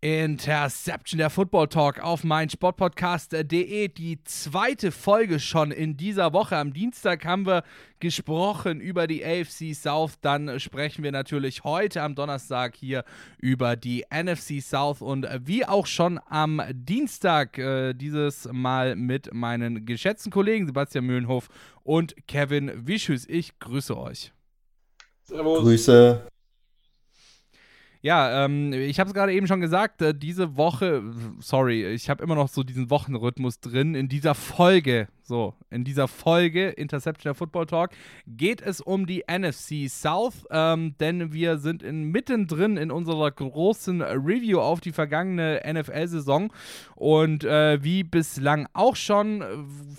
Interception, der Football Talk auf meinsportpodcast.de. Die zweite Folge schon in dieser Woche. Am Dienstag haben wir gesprochen über die AFC South. Dann sprechen wir natürlich heute am Donnerstag hier über die NFC South und wie auch schon am Dienstag äh, dieses Mal mit meinen geschätzten Kollegen Sebastian Mühlenhof und Kevin Wischus. Ich grüße euch. Servus. Grüße. Ja, ähm, ich habe es gerade eben schon gesagt, äh, diese Woche, sorry, ich habe immer noch so diesen Wochenrhythmus drin. In dieser Folge so, in dieser Folge Interception Football Talk geht es um die NFC South, ähm, denn wir sind in, mittendrin in unserer großen Review auf die vergangene NFL-Saison und äh, wie bislang auch schon,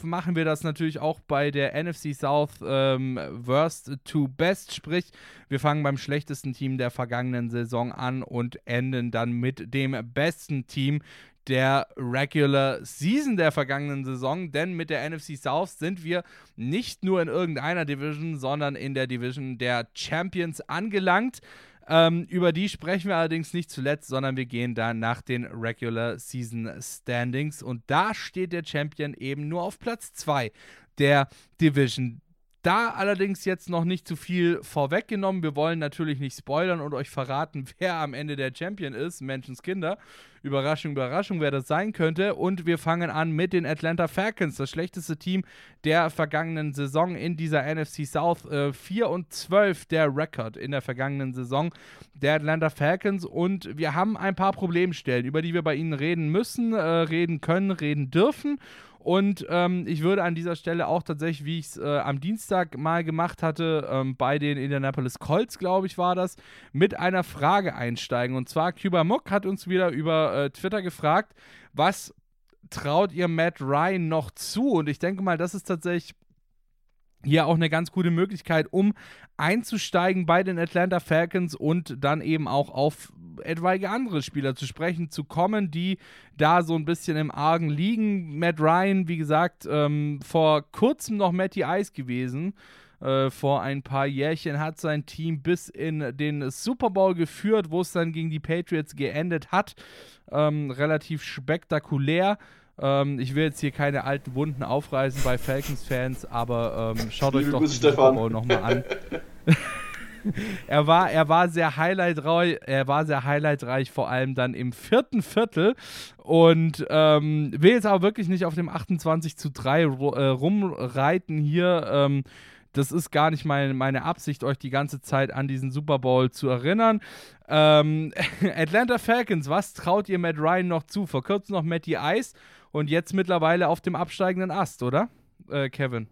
machen wir das natürlich auch bei der NFC South ähm, Worst to Best, sprich wir fangen beim schlechtesten Team der vergangenen Saison an und enden dann mit dem besten Team der Regular Season der vergangenen Saison, denn mit der NFC South sind wir nicht nur in irgendeiner Division, sondern in der Division der Champions angelangt. Ähm, über die sprechen wir allerdings nicht zuletzt, sondern wir gehen dann nach den Regular Season Standings und da steht der Champion eben nur auf Platz 2 der Division. Da allerdings jetzt noch nicht zu viel vorweggenommen. Wir wollen natürlich nicht spoilern und euch verraten, wer am Ende der Champion ist. Menschenskinder. Überraschung, Überraschung, wer das sein könnte. Und wir fangen an mit den Atlanta Falcons, das schlechteste Team der vergangenen Saison in dieser NFC South. Äh, 4 und 12 der Rekord in der vergangenen Saison der Atlanta Falcons. Und wir haben ein paar Problemstellen, über die wir bei ihnen reden müssen, äh, reden können, reden dürfen. Und ähm, ich würde an dieser Stelle auch tatsächlich, wie ich es äh, am Dienstag mal gemacht hatte, ähm, bei den Indianapolis Colts, glaube ich, war das, mit einer Frage einsteigen. Und zwar, Cuba Muck hat uns wieder über äh, Twitter gefragt, was traut ihr Matt Ryan noch zu? Und ich denke mal, das ist tatsächlich hier auch eine ganz gute Möglichkeit, um einzusteigen bei den Atlanta Falcons und dann eben auch auf etwaige andere Spieler zu sprechen zu kommen, die da so ein bisschen im Argen liegen. Matt Ryan, wie gesagt, ähm, vor kurzem noch Matty Ice gewesen. Äh, vor ein paar Jährchen hat sein Team bis in den Super Bowl geführt, wo es dann gegen die Patriots geendet hat. Ähm, relativ spektakulär. Ähm, ich will jetzt hier keine alten Wunden aufreißen bei Falcons-Fans, aber ähm, schaut euch doch den Super Bowl nochmal an. er war, er war sehr highlightreich, er war sehr highlightreich, vor allem dann im vierten Viertel. Und ähm, will jetzt aber wirklich nicht auf dem 28 zu 3 äh, rumreiten hier. Ähm, das ist gar nicht meine, meine Absicht, euch die ganze Zeit an diesen Super Bowl zu erinnern. Ähm, Atlanta Falcons, was traut ihr Matt Ryan noch zu? Vor kurzem noch Matty Ice und jetzt mittlerweile auf dem absteigenden Ast, oder? Äh, Kevin.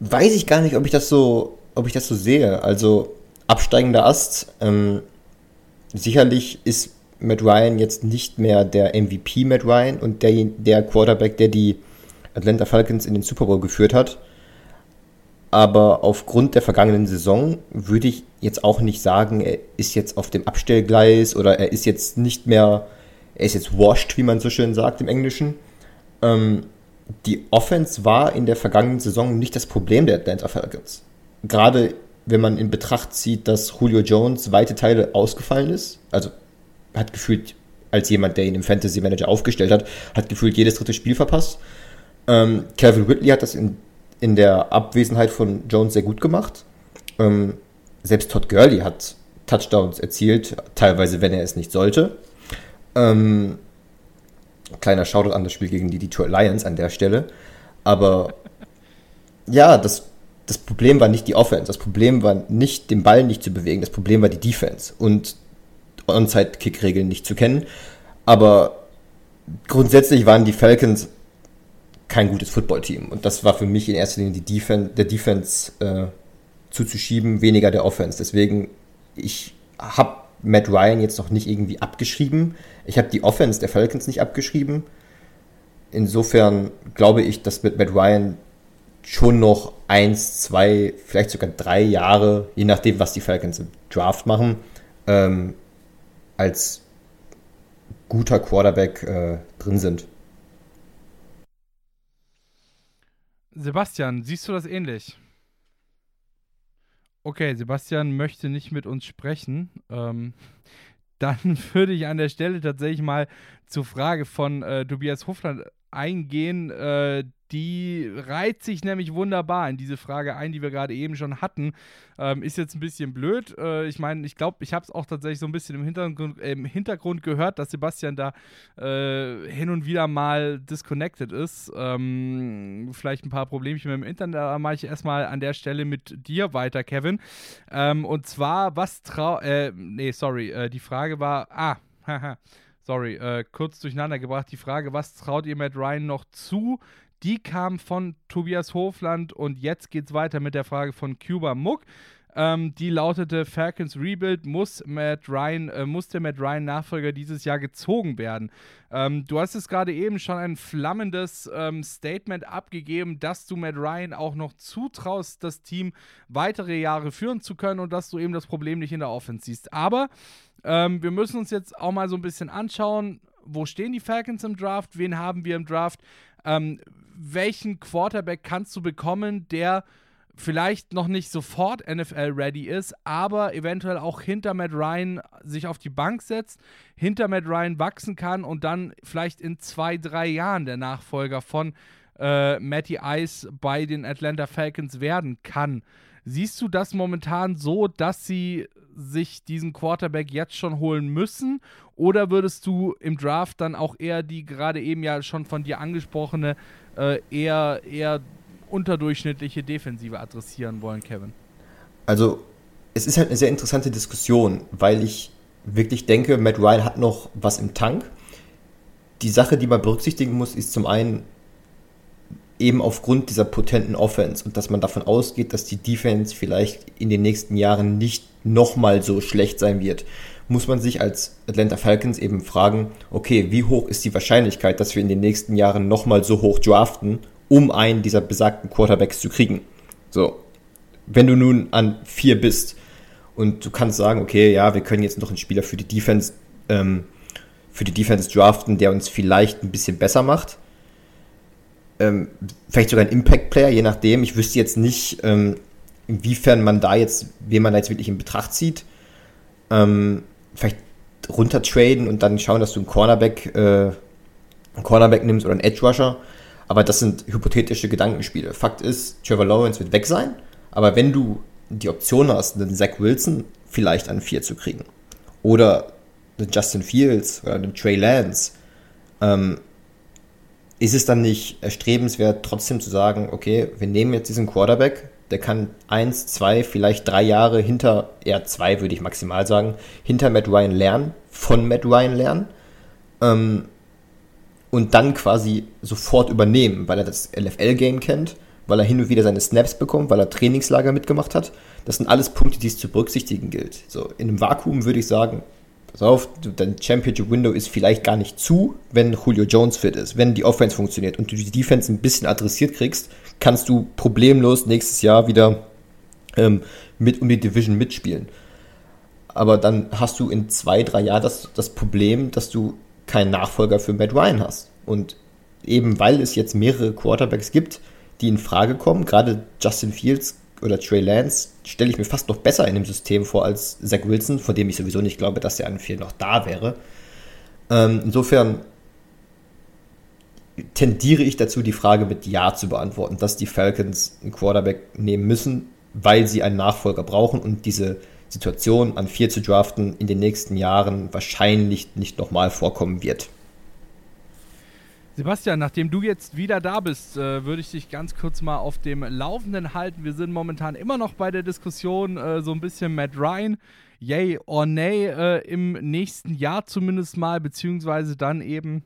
Weiß ich gar nicht, ob ich das so, ob ich das so sehe. Also absteigender Ast. Ähm, sicherlich ist Matt Ryan jetzt nicht mehr der MVP Matt Ryan und der, der Quarterback, der die Atlanta Falcons in den Super Bowl geführt hat. Aber aufgrund der vergangenen Saison würde ich jetzt auch nicht sagen, er ist jetzt auf dem Abstellgleis oder er ist jetzt nicht mehr er ist jetzt washed, wie man so schön sagt im Englischen. Ähm, die Offense war in der vergangenen Saison nicht das Problem der Atlanta Falcons. Gerade wenn man in Betracht zieht, dass Julio Jones weite Teile ausgefallen ist, also hat gefühlt, als jemand, der ihn im Fantasy Manager aufgestellt hat, hat gefühlt jedes dritte Spiel verpasst. Ähm, Calvin Whitley hat das in, in der Abwesenheit von Jones sehr gut gemacht. Ähm, selbst Todd Gurley hat Touchdowns erzielt, teilweise, wenn er es nicht sollte. Ähm, kleiner Shoutout an das Spiel gegen die Detroit Lions an der Stelle. Aber ja, das, das Problem war nicht die Offense. Das Problem war nicht, den Ball nicht zu bewegen. Das Problem war die Defense und Onside-Kick-Regeln nicht zu kennen. Aber grundsätzlich waren die Falcons kein gutes Footballteam. Und das war für mich in erster Linie die Defen der Defense äh, zuzuschieben, weniger der Offense. Deswegen, ich habe Matt Ryan jetzt noch nicht irgendwie abgeschrieben. Ich habe die Offense der Falcons nicht abgeschrieben. Insofern glaube ich, dass mit Matt Ryan schon noch eins, zwei, vielleicht sogar drei Jahre, je nachdem, was die Falcons im Draft machen, ähm, als guter Quarterback äh, drin sind. Sebastian, siehst du das ähnlich? Okay, Sebastian möchte nicht mit uns sprechen. Ähm, dann würde ich an der Stelle tatsächlich mal zur Frage von äh, Tobias Hofland eingehen, äh, die reiht sich nämlich wunderbar in diese Frage ein, die wir gerade eben schon hatten. Ähm, ist jetzt ein bisschen blöd. Äh, ich meine, ich glaube, ich habe es auch tatsächlich so ein bisschen im Hintergrund, äh, im Hintergrund gehört, dass Sebastian da äh, hin und wieder mal disconnected ist. Ähm, vielleicht ein paar Problemchen mit dem Internet, aber mache ich erstmal an der Stelle mit dir weiter, Kevin. Ähm, und zwar, was trau. Äh, nee, sorry, äh, die Frage war. Ah, haha sorry, äh, kurz durcheinander gebracht. Die Frage, was traut ihr Matt Ryan noch zu? Die kam von Tobias Hofland und jetzt geht es weiter mit der Frage von Cuba Muck. Ähm, die lautete: Falcons Rebuild muss Matt Ryan, äh, muss der Matt Ryan Nachfolger dieses Jahr gezogen werden. Ähm, du hast es gerade eben schon ein flammendes ähm, Statement abgegeben, dass du Matt Ryan auch noch zutraust, das Team weitere Jahre führen zu können und dass du eben das Problem nicht in der Offense siehst. Aber ähm, wir müssen uns jetzt auch mal so ein bisschen anschauen, wo stehen die Falcons im Draft, wen haben wir im Draft, ähm, welchen Quarterback kannst du bekommen, der vielleicht noch nicht sofort NFL-ready ist, aber eventuell auch hinter Matt Ryan sich auf die Bank setzt, hinter Matt Ryan wachsen kann und dann vielleicht in zwei, drei Jahren der Nachfolger von äh, Matty Ice bei den Atlanta Falcons werden kann. Siehst du das momentan so, dass sie sich diesen Quarterback jetzt schon holen müssen? Oder würdest du im Draft dann auch eher die gerade eben ja schon von dir angesprochene, äh, eher, eher unterdurchschnittliche Defensive adressieren wollen, Kevin? Also, es ist halt eine sehr interessante Diskussion, weil ich wirklich denke, Matt Ryan hat noch was im Tank. Die Sache, die man berücksichtigen muss, ist zum einen, eben aufgrund dieser potenten Offense und dass man davon ausgeht, dass die Defense vielleicht in den nächsten Jahren nicht nochmal so schlecht sein wird, muss man sich als Atlanta Falcons eben fragen, okay, wie hoch ist die Wahrscheinlichkeit, dass wir in den nächsten Jahren nochmal so hoch draften, um einen dieser besagten Quarterbacks zu kriegen? So, wenn du nun an vier bist und du kannst sagen, okay, ja, wir können jetzt noch einen Spieler für die Defense, ähm, für die Defense draften, der uns vielleicht ein bisschen besser macht, ähm, vielleicht sogar ein Impact-Player, je nachdem. Ich wüsste jetzt nicht, ähm, inwiefern man da jetzt, wen man da jetzt wirklich in Betracht zieht. Ähm, vielleicht runtertraden und dann schauen, dass du einen Cornerback, äh, einen Cornerback nimmst oder einen Edge-Rusher. Aber das sind hypothetische Gedankenspiele. Fakt ist, Trevor Lawrence wird weg sein, aber wenn du die Option hast, einen Zach Wilson vielleicht an vier zu kriegen oder einen Justin Fields oder einen Trey Lance, ähm, ist es dann nicht erstrebenswert, trotzdem zu sagen, okay, wir nehmen jetzt diesen Quarterback, der kann eins, zwei, vielleicht drei Jahre hinter, eher zwei würde ich maximal sagen, hinter Matt Ryan lernen, von Matt Ryan lernen ähm, und dann quasi sofort übernehmen, weil er das LFL-Game kennt, weil er hin und wieder seine Snaps bekommt, weil er Trainingslager mitgemacht hat. Das sind alles Punkte, die es zu berücksichtigen gilt. So, in einem Vakuum würde ich sagen, pass auf, dein Championship Window ist vielleicht gar nicht zu, wenn Julio Jones fit ist, wenn die Offense funktioniert und du die Defense ein bisschen adressiert kriegst, kannst du problemlos nächstes Jahr wieder ähm, mit um die Division mitspielen. Aber dann hast du in zwei, drei Jahren das, das Problem, dass du keinen Nachfolger für Matt Ryan hast. Und eben weil es jetzt mehrere Quarterbacks gibt, die in Frage kommen, gerade Justin Fields oder Trey Lance stelle ich mir fast noch besser in dem System vor als Zach Wilson, von dem ich sowieso nicht glaube, dass er an vier noch da wäre. Ähm, insofern tendiere ich dazu, die Frage mit Ja zu beantworten, dass die Falcons einen Quarterback nehmen müssen, weil sie einen Nachfolger brauchen und diese Situation an vier zu draften in den nächsten Jahren wahrscheinlich nicht nochmal vorkommen wird. Sebastian, nachdem du jetzt wieder da bist, äh, würde ich dich ganz kurz mal auf dem Laufenden halten. Wir sind momentan immer noch bei der Diskussion, äh, so ein bisschen Matt Ryan, yay or nay, äh, im nächsten Jahr zumindest mal, beziehungsweise dann eben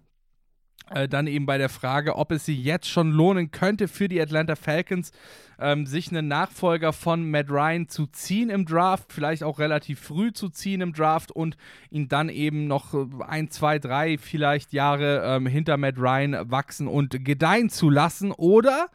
dann eben bei der Frage, ob es sich jetzt schon lohnen könnte für die Atlanta Falcons, ähm, sich einen Nachfolger von Matt Ryan zu ziehen im Draft, vielleicht auch relativ früh zu ziehen im Draft und ihn dann eben noch ein, zwei, drei vielleicht Jahre ähm, hinter Matt Ryan wachsen und gedeihen zu lassen. Oder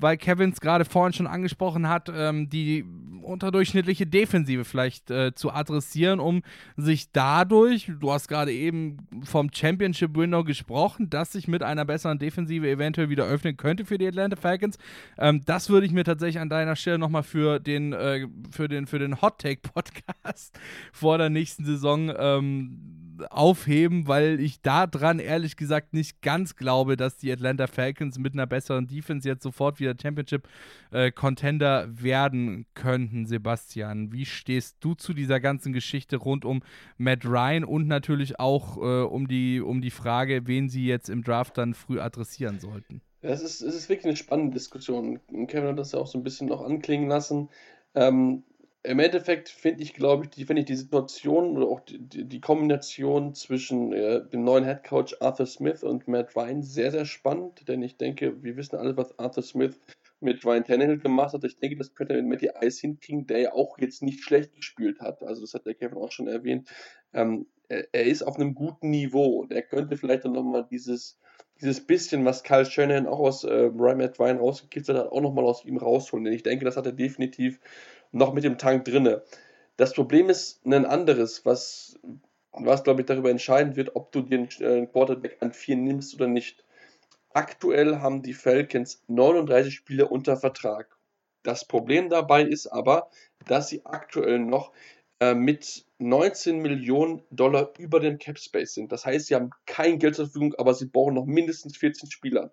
weil Kevin es gerade vorhin schon angesprochen hat, ähm, die unterdurchschnittliche Defensive vielleicht äh, zu adressieren, um sich dadurch, du hast gerade eben vom Championship Window gesprochen, dass sich mit einer besseren Defensive eventuell wieder öffnen könnte für die Atlanta Falcons. Ähm, das würde ich mir tatsächlich an deiner Stelle nochmal für den, äh, für den, für den Hot Take Podcast vor der nächsten Saison ähm, aufheben, weil ich daran ehrlich gesagt nicht ganz glaube, dass die Atlanta Falcons mit einer besseren Defense jetzt sofort wieder Championship-Contender äh, werden könnten, Sebastian. Wie stehst du zu dieser ganzen Geschichte rund um Matt Ryan und natürlich auch äh, um, die, um die Frage, wen sie jetzt im Draft dann früh adressieren sollten? Es ist, es ist wirklich eine spannende Diskussion. Kevin hat das ja auch so ein bisschen noch anklingen lassen. Ähm, im Endeffekt finde ich, glaube ich, die, finde ich die Situation oder auch die, die Kombination zwischen äh, dem neuen Head Coach Arthur Smith und Matt Ryan sehr, sehr spannend, denn ich denke, wir wissen alle, was Arthur Smith mit Ryan Tannehill gemacht hat. Ich denke, das könnte er mit Matty Ice hinkriegen, der ja auch jetzt nicht schlecht gespielt hat. Also, das hat der Kevin auch schon erwähnt. Ähm, er, er, ist auf einem guten Niveau und er könnte vielleicht dann nochmal dieses, dieses bisschen, was Kyle Shanahan auch aus äh, Matt Ryan rausgekitzelt hat, auch nochmal aus ihm rausholen. Denn ich denke, das hat er definitiv noch mit dem Tank drinne. Das Problem ist ein anderes, was, was glaube ich darüber entscheiden wird, ob du den äh, Quarterback an 4 nimmst oder nicht. Aktuell haben die Falcons 39 Spieler unter Vertrag. Das Problem dabei ist aber, dass sie aktuell noch äh, mit 19 Millionen Dollar über dem Cap Space sind. Das heißt, sie haben kein Geld zur Verfügung, aber sie brauchen noch mindestens 14 Spieler.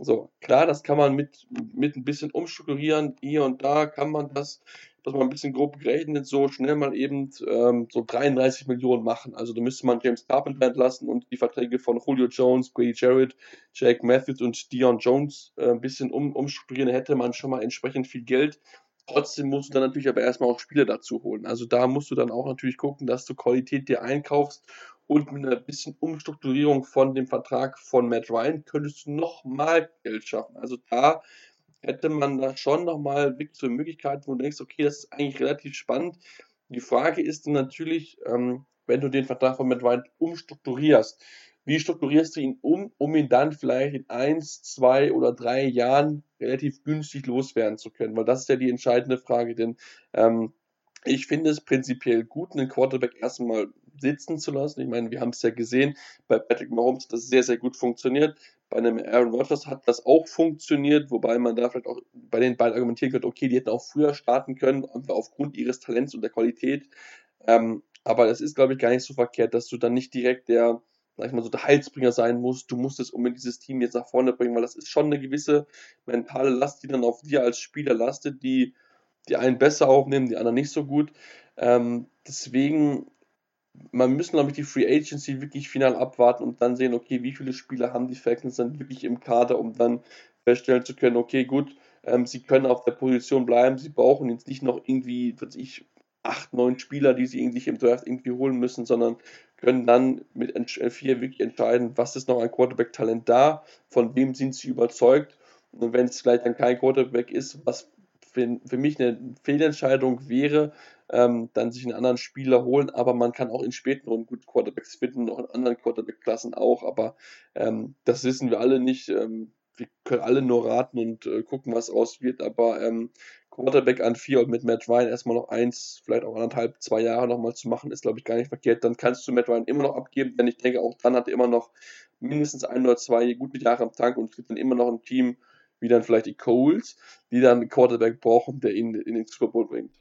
So, klar, das kann man mit, mit ein bisschen umstrukturieren. Hier und da kann man das, dass man ein bisschen grob gerechnet, so schnell mal eben ähm, so 33 Millionen machen. Also da müsste man James Carpenter entlassen und die Verträge von Julio Jones, Grady Jarrett, Jake Matthews und Dion Jones äh, ein bisschen um, umstrukturieren. Hätte man schon mal entsprechend viel Geld. Trotzdem musst du dann natürlich aber erstmal auch Spieler dazu holen. Also da musst du dann auch natürlich gucken, dass du Qualität dir einkaufst und mit einer bisschen Umstrukturierung von dem Vertrag von Matt Ryan könntest du nochmal Geld schaffen. Also da hätte man da schon nochmal wirklich so Möglichkeiten, wo du denkst, okay, das ist eigentlich relativ spannend. Die Frage ist dann natürlich, ähm, wenn du den Vertrag von Matt Ryan umstrukturierst, wie strukturierst du ihn um, um ihn dann vielleicht in eins, zwei oder drei Jahren relativ günstig loswerden zu können? Weil das ist ja die entscheidende Frage, denn ähm, ich finde es prinzipiell gut, einen Quarterback erstmal sitzen zu lassen. Ich meine, wir haben es ja gesehen, bei Patrick Mahomes hat das sehr, sehr gut funktioniert. Bei einem Aaron Rodgers hat das auch funktioniert, wobei man da vielleicht auch bei den beiden argumentieren könnte, okay, die hätten auch früher starten können, aufgrund ihres Talents und der Qualität. Ähm, aber das ist, glaube ich, gar nicht so verkehrt, dass du dann nicht direkt der, sag ich mal, so der Heilsbringer sein musst. Du musst es unbedingt dieses Team jetzt nach vorne bringen, weil das ist schon eine gewisse mentale Last, die dann auf dir als Spieler lastet, die die einen besser aufnehmen, die anderen nicht so gut. Ähm, deswegen man müssen, glaube ich, die Free Agency wirklich final abwarten und dann sehen, okay, wie viele Spieler haben die Falcons dann wirklich im Kader, um dann feststellen zu können, okay, gut, ähm, sie können auf der Position bleiben, sie brauchen jetzt nicht noch irgendwie, was ich, acht, neun Spieler, die sie irgendwie im Draft irgendwie holen müssen, sondern können dann mit vier wirklich entscheiden, was ist noch ein Quarterback-Talent da, von wem sind sie überzeugt. Und wenn es vielleicht dann kein Quarterback ist, was für, für mich eine Fehlentscheidung wäre, ähm, dann sich einen anderen Spieler holen, aber man kann auch in späten Runden gut Quarterbacks finden, auch in anderen Quarterback-Klassen auch, aber ähm, das wissen wir alle nicht. Ähm, wir können alle nur raten und äh, gucken, was raus wird, aber ähm, Quarterback an vier und mit Matt Ryan erstmal noch eins, vielleicht auch anderthalb, zwei Jahre nochmal zu machen, ist glaube ich gar nicht verkehrt. Dann kannst du Matt Ryan immer noch abgeben, denn ich denke, auch dann hat er immer noch mindestens ein oder zwei gute Jahre am Tank und es gibt dann immer noch ein Team, wie dann vielleicht die Coles, die dann einen Quarterback brauchen, der ihn in den Super Bowl bringt.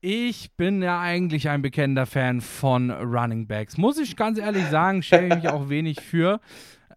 Ich bin ja eigentlich ein bekennender Fan von Running Backs. Muss ich ganz ehrlich sagen, schäme ich mich auch wenig für.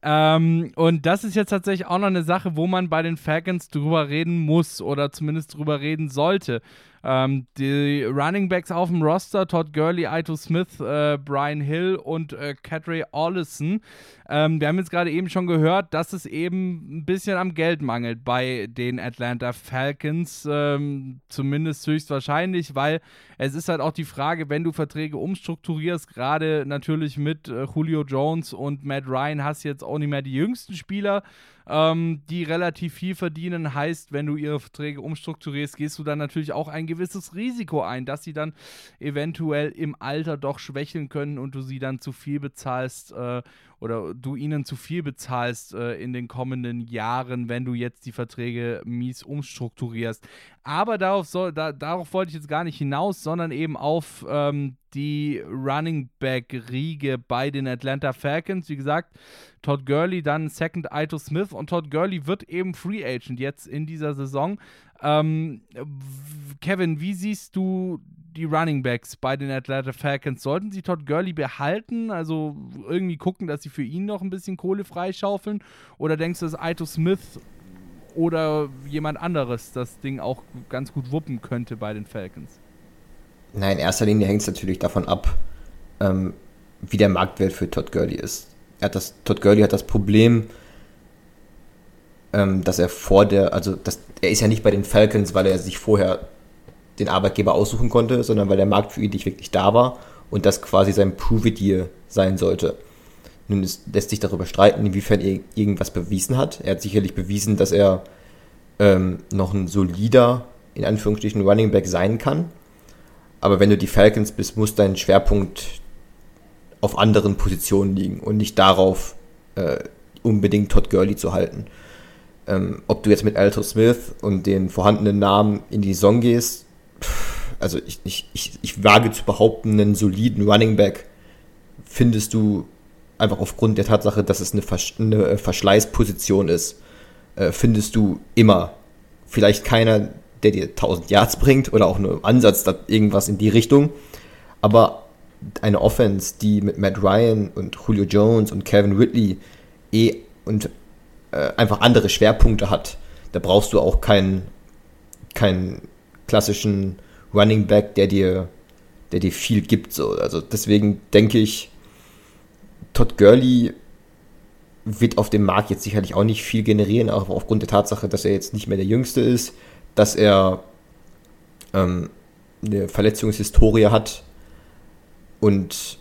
Ähm, und das ist jetzt tatsächlich auch noch eine Sache, wo man bei den Falcons drüber reden muss oder zumindest drüber reden sollte. Ähm, die Running Backs auf dem Roster, Todd Gurley, Ito Smith, äh, Brian Hill und äh, Cadre Ollison. Ähm, wir haben jetzt gerade eben schon gehört, dass es eben ein bisschen am Geld mangelt bei den Atlanta Falcons. Ähm, zumindest höchstwahrscheinlich, weil es ist halt auch die Frage, wenn du Verträge umstrukturierst, gerade natürlich mit äh, Julio Jones und Matt Ryan, hast jetzt auch nicht mehr die jüngsten Spieler ähm, die relativ viel verdienen. Heißt, wenn du ihre Verträge umstrukturierst, gehst du dann natürlich auch ein gewisses Risiko ein, dass sie dann eventuell im Alter doch schwächeln können und du sie dann zu viel bezahlst äh, oder du ihnen zu viel bezahlst äh, in den kommenden Jahren, wenn du jetzt die Verträge mies umstrukturierst. Aber darauf, soll, da, darauf wollte ich jetzt gar nicht hinaus, sondern eben auf ähm, die Running Back-Riege bei den Atlanta Falcons. Wie gesagt, Todd Gurley, dann Second Ito Smith und Todd Gurley wird eben Free Agent jetzt in dieser Saison. Ähm, Kevin, wie siehst du die Running Backs bei den Atlanta Falcons? Sollten sie Todd Gurley behalten? Also irgendwie gucken, dass sie für ihn noch ein bisschen Kohle freischaufeln? Oder denkst du, dass Ito Smith oder jemand anderes das Ding auch ganz gut wuppen könnte bei den Falcons? Nein, in erster Linie hängt es natürlich davon ab, ähm, wie der Marktwert für Todd Gurley ist. Er hat das, Todd Gurley hat das Problem, dass er vor der, also das, er ist ja nicht bei den Falcons, weil er sich vorher den Arbeitgeber aussuchen konnte, sondern weil der Markt für ihn nicht wirklich da war und das quasi sein Prove-It-Year sein sollte. Nun ist, lässt sich darüber streiten, inwiefern er irgendwas bewiesen hat. Er hat sicherlich bewiesen, dass er ähm, noch ein solider, in Anführungsstrichen, Running Back sein kann. Aber wenn du die Falcons bist, muss dein Schwerpunkt auf anderen Positionen liegen und nicht darauf, äh, unbedingt Todd Gurley zu halten. Ähm, ob du jetzt mit Alto Smith und den vorhandenen Namen in die Saison gehst, also ich, ich, ich, ich wage zu behaupten, einen soliden Running Back findest du einfach aufgrund der Tatsache, dass es eine, Versch eine Verschleißposition ist, äh, findest du immer. Vielleicht keiner, der dir 1000 Yards bringt oder auch nur im Ansatz irgendwas in die Richtung, aber eine Offense, die mit Matt Ryan und Julio Jones und Kevin Ridley eh und äh, einfach andere Schwerpunkte hat, da brauchst du auch keinen, keinen klassischen Running Back, der dir, der dir viel gibt. So. Also deswegen denke ich, Todd Gurley wird auf dem Markt jetzt sicherlich auch nicht viel generieren, auch aufgrund der Tatsache, dass er jetzt nicht mehr der Jüngste ist, dass er ähm, eine Verletzungshistorie hat und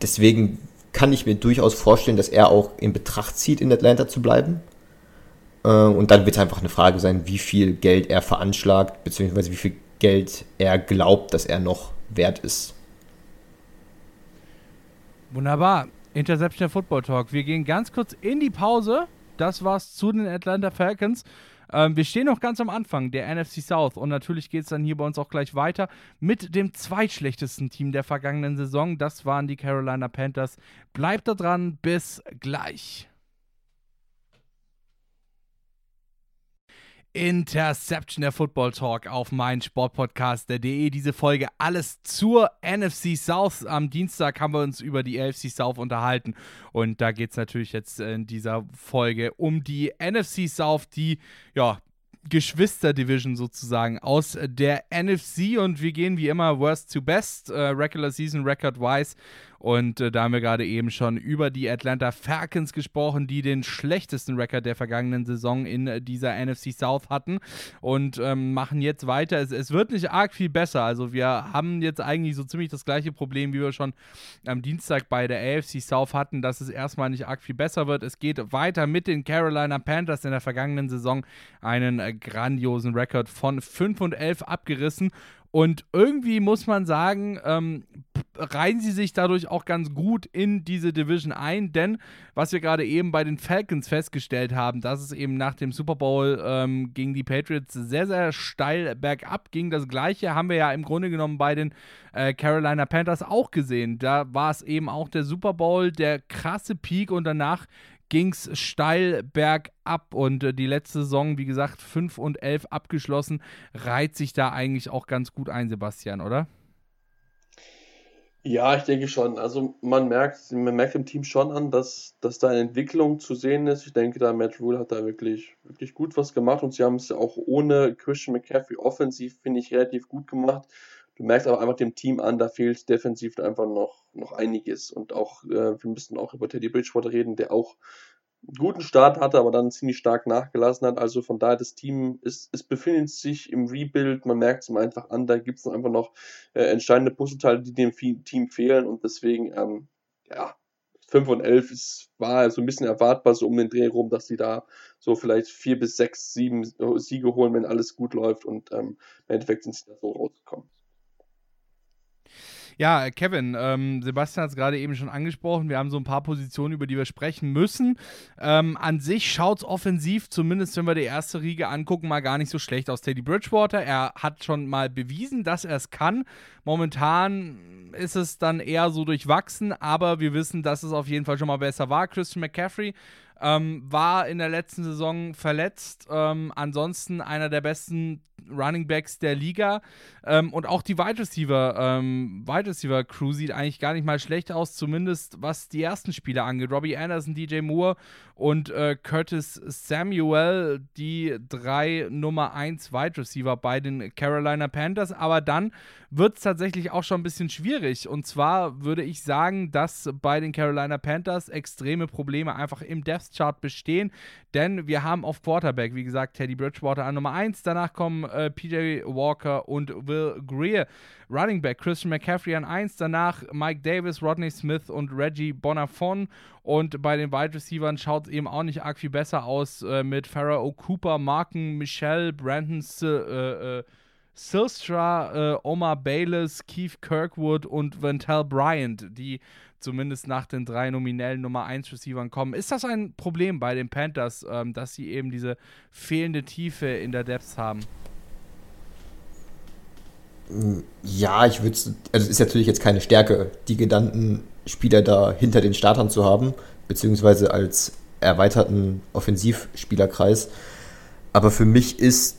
deswegen kann ich mir durchaus vorstellen, dass er auch in Betracht zieht, in Atlanta zu bleiben. Äh, und dann wird es einfach eine Frage sein, wie viel Geld er veranschlagt, beziehungsweise wie viel Geld er glaubt, dass er noch wert ist. Wunderbar. Interception Football Talk. Wir gehen ganz kurz in die Pause. Das war's zu den Atlanta Falcons. Ähm, wir stehen noch ganz am Anfang der NFC South und natürlich geht es dann hier bei uns auch gleich weiter mit dem zweitschlechtesten Team der vergangenen Saison. Das waren die Carolina Panthers. Bleibt da dran, bis gleich. Interception der Football Talk auf mein Sportpodcast.de. Diese Folge alles zur NFC South. Am Dienstag haben wir uns über die AFC South unterhalten. Und da geht es natürlich jetzt in dieser Folge um die NFC South, die ja Geschwister-Division sozusagen aus der NFC und wir gehen wie immer Worst to Best, äh, Regular Season Record-wise und äh, da haben wir gerade eben schon über die Atlanta Falcons gesprochen, die den schlechtesten Rekord der vergangenen Saison in äh, dieser NFC South hatten und ähm, machen jetzt weiter. Es, es, wird nicht arg viel besser. Also wir haben jetzt eigentlich so ziemlich das gleiche Problem, wie wir schon am Dienstag bei der AFC South hatten, dass es erstmal nicht arg viel besser wird. Es geht weiter mit den Carolina Panthers in der vergangenen Saison einen äh, grandiosen Rekord von 5 und 11 abgerissen und irgendwie muss man sagen, ähm, reihen sie sich dadurch auch ganz gut in diese Division ein, denn was wir gerade eben bei den Falcons festgestellt haben, dass es eben nach dem Super Bowl ähm, gegen die Patriots sehr, sehr steil bergab ging. Das gleiche haben wir ja im Grunde genommen bei den äh, Carolina Panthers auch gesehen. Da war es eben auch der Super Bowl, der krasse Peak und danach ging es steil bergab und äh, die letzte Saison, wie gesagt, 5 und 11 abgeschlossen, reiht sich da eigentlich auch ganz gut ein, Sebastian, oder? Ja, ich denke schon. Also man merkt, man merkt im Team schon an, dass, dass da eine Entwicklung zu sehen ist. Ich denke, da Matt Rule hat da wirklich, wirklich gut was gemacht und sie haben es ja auch ohne Christian McCaffrey offensiv, finde ich, relativ gut gemacht. Du merkst aber einfach dem Team an, da fehlt defensiv einfach noch, noch einiges. Und auch, äh, wir müssen auch über Teddy Bridgewater reden, der auch guten Start hatte, aber dann ziemlich stark nachgelassen hat. Also von daher, das Team ist, es befindet sich im Rebuild. Man merkt es ihm einfach an, da gibt es einfach noch äh, entscheidende Puzzleteile, die dem Team fehlen. Und deswegen, ähm, ja, 5 und 11 ist, war so ein bisschen erwartbar, so um den Dreh rum, dass sie da so vielleicht 4 bis 6, 7 Siege holen, wenn alles gut läuft und ähm, im Endeffekt sind sie da so rausgekommen. Ja, Kevin, ähm, Sebastian hat es gerade eben schon angesprochen. Wir haben so ein paar Positionen, über die wir sprechen müssen. Ähm, an sich schaut es offensiv, zumindest wenn wir die erste Riege angucken, mal gar nicht so schlecht aus. Teddy Bridgewater, er hat schon mal bewiesen, dass er es kann. Momentan ist es dann eher so durchwachsen, aber wir wissen, dass es auf jeden Fall schon mal besser war. Christian McCaffrey ähm, war in der letzten Saison verletzt. Ähm, ansonsten einer der besten Running Backs der Liga. Ähm, und auch die Wide Receiver, ähm, Wide Receiver Crew sieht eigentlich gar nicht mal schlecht aus, zumindest was die ersten Spieler angeht. Robbie Anderson, DJ Moore und äh, Curtis Samuel, die drei Nummer 1 Wide Receiver bei den Carolina Panthers. Aber dann wird es tatsächlich auch schon ein bisschen schwierig. Und zwar würde ich sagen, dass bei den Carolina Panthers extreme Probleme einfach im Death Chart bestehen. Denn wir haben auf Quarterback, wie gesagt, Teddy Bridgewater an Nummer 1. Danach kommen äh, PJ Walker und Will Greer. Running Back Christian McCaffrey an 1. Danach Mike Davis, Rodney Smith und Reggie Bonafon. Und bei den Wide Receivers schaut es eben auch nicht arg viel besser aus äh, mit Farrah O'Cooper, Marken, Michelle, Brandon äh, äh, Silstra, äh, Omar Bayless, Keith Kirkwood und Ventel Bryant, die zumindest nach den drei nominellen Nummer 1 Receivern kommen. Ist das ein Problem bei den Panthers, ähm, dass sie eben diese fehlende Tiefe in der Depth haben? Ja, ich würde es, also es ist natürlich jetzt keine Stärke, die genannten Spieler da hinter den Startern zu haben, beziehungsweise als erweiterten Offensivspielerkreis. Aber für mich ist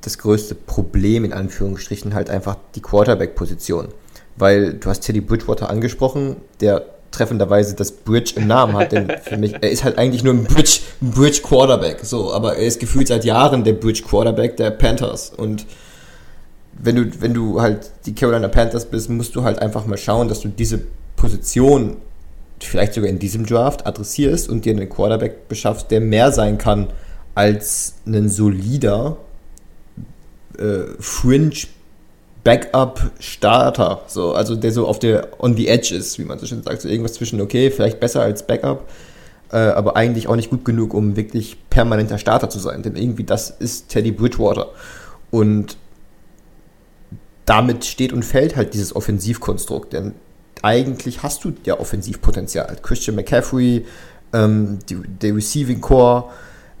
das größte Problem in Anführungsstrichen halt einfach die Quarterback-Position. Weil du hast Teddy Bridgewater angesprochen, der treffenderweise das Bridge im Namen hat, denn für mich, er ist halt eigentlich nur ein Bridge, ein Bridge Quarterback, so, aber er ist gefühlt seit Jahren der Bridge Quarterback der Panthers und wenn du, wenn du halt die Carolina Panthers bist, musst du halt einfach mal schauen, dass du diese Position vielleicht sogar in diesem Draft adressierst und dir einen Quarterback beschaffst, der mehr sein kann als ein solider äh, Fringe Backup Starter, so also der so auf der on the edge ist, wie man so schön sagt, so irgendwas zwischen okay, vielleicht besser als Backup, äh, aber eigentlich auch nicht gut genug, um wirklich permanenter Starter zu sein, denn irgendwie das ist Teddy Bridgewater. Und damit steht und fällt halt dieses Offensivkonstrukt, denn eigentlich hast du ja Offensivpotenzial. Christian McCaffrey, ähm, die, der Receiving Core,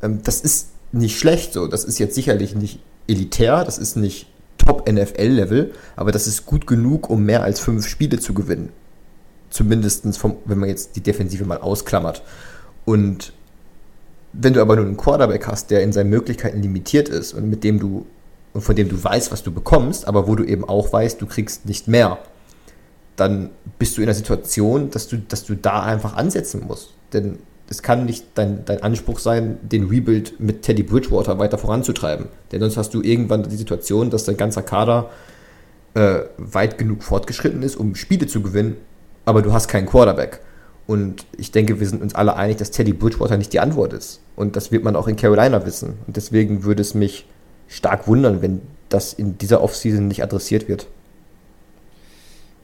ähm, das ist nicht schlecht so. Das ist jetzt sicherlich nicht elitär, das ist nicht Top-NFL-Level, aber das ist gut genug, um mehr als fünf Spiele zu gewinnen. Zumindest, wenn man jetzt die Defensive mal ausklammert. Und wenn du aber nur einen Quarterback hast, der in seinen Möglichkeiten limitiert ist und mit dem du und von dem du weißt, was du bekommst, aber wo du eben auch weißt, du kriegst nicht mehr, dann bist du in der Situation, dass du, dass du da einfach ansetzen musst. Denn es kann nicht dein, dein Anspruch sein, den Rebuild mit Teddy Bridgewater weiter voranzutreiben. Denn sonst hast du irgendwann die Situation, dass dein ganzer Kader äh, weit genug fortgeschritten ist, um Spiele zu gewinnen, aber du hast keinen Quarterback. Und ich denke, wir sind uns alle einig, dass Teddy Bridgewater nicht die Antwort ist. Und das wird man auch in Carolina wissen. Und deswegen würde es mich stark wundern, wenn das in dieser Offseason nicht adressiert wird.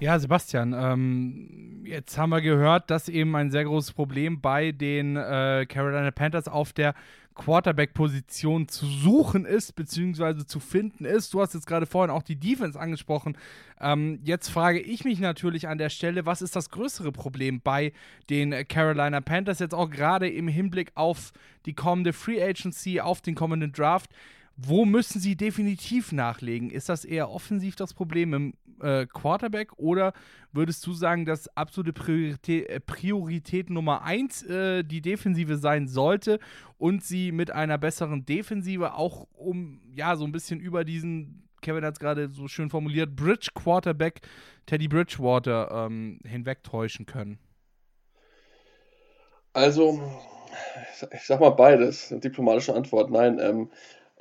Ja, Sebastian, ähm, jetzt haben wir gehört, dass eben ein sehr großes Problem bei den äh, Carolina Panthers auf der Quarterback-Position zu suchen ist, beziehungsweise zu finden ist. Du hast jetzt gerade vorhin auch die Defense angesprochen. Ähm, jetzt frage ich mich natürlich an der Stelle, was ist das größere Problem bei den Carolina Panthers, jetzt auch gerade im Hinblick auf die kommende Free Agency, auf den kommenden Draft? Wo müssen sie definitiv nachlegen? Ist das eher offensiv das Problem im äh, Quarterback oder würdest du sagen, dass absolute Priorität, äh, Priorität Nummer 1 äh, die Defensive sein sollte und sie mit einer besseren Defensive auch um, ja, so ein bisschen über diesen, Kevin hat es gerade so schön formuliert, Bridge Quarterback Teddy Bridgewater ähm, hinwegtäuschen können? Also, ich sag mal beides. Diplomatische Antwort, nein. Ähm,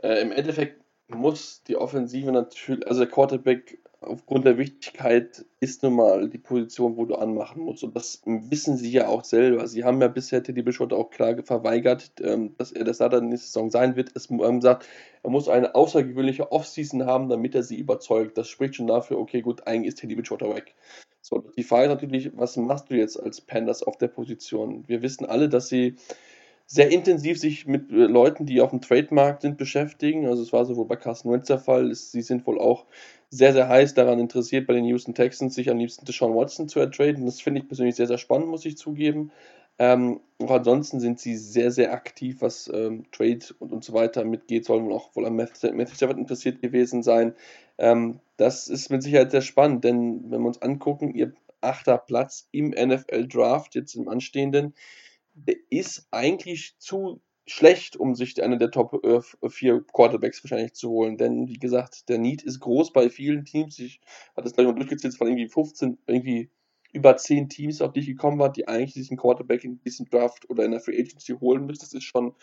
äh, Im Endeffekt muss die Offensive natürlich, also der Quarterback aufgrund der Wichtigkeit ist nun mal die Position, wo du anmachen musst. Und das wissen sie ja auch selber. Sie haben ja bisher Teddy Bishop auch klar verweigert, ähm, dass er der Starter nächste Saison sein wird. Es haben gesagt, er muss eine außergewöhnliche Offseason haben, damit er sie überzeugt. Das spricht schon dafür, okay, gut, eigentlich ist Teddy Bridgewater weg. So, die Frage ist natürlich, was machst du jetzt als Pandas auf der Position? Wir wissen alle, dass sie sehr intensiv sich mit äh, Leuten, die auf dem Trademarkt sind, beschäftigen. Also es war sowohl bei Carsten Wentz der Fall, sie sind wohl auch sehr, sehr heiß daran interessiert, bei den Houston Texans sich am liebsten Deshaun Watson zu ertraden. Das finde ich persönlich sehr, sehr spannend, muss ich zugeben. Ähm, auch ansonsten sind sie sehr, sehr aktiv, was ähm, Trade und, und so weiter mitgeht, sollen auch wohl am Matthew Stafford interessiert gewesen sein. Ähm, das ist mit Sicherheit sehr spannend, denn wenn wir uns angucken, ihr achter Platz im NFL Draft, jetzt im anstehenden, ist eigentlich zu schlecht, um sich einen der Top 4 äh, Quarterbacks wahrscheinlich zu holen. Denn, wie gesagt, der Need ist groß bei vielen Teams. Ich hatte es gleich mal durchgezählt, von irgendwie 15, irgendwie über 10 Teams, auf die ich gekommen war, die eigentlich diesen Quarterback in diesem Draft oder in der Free Agency holen müssen. Das ist schon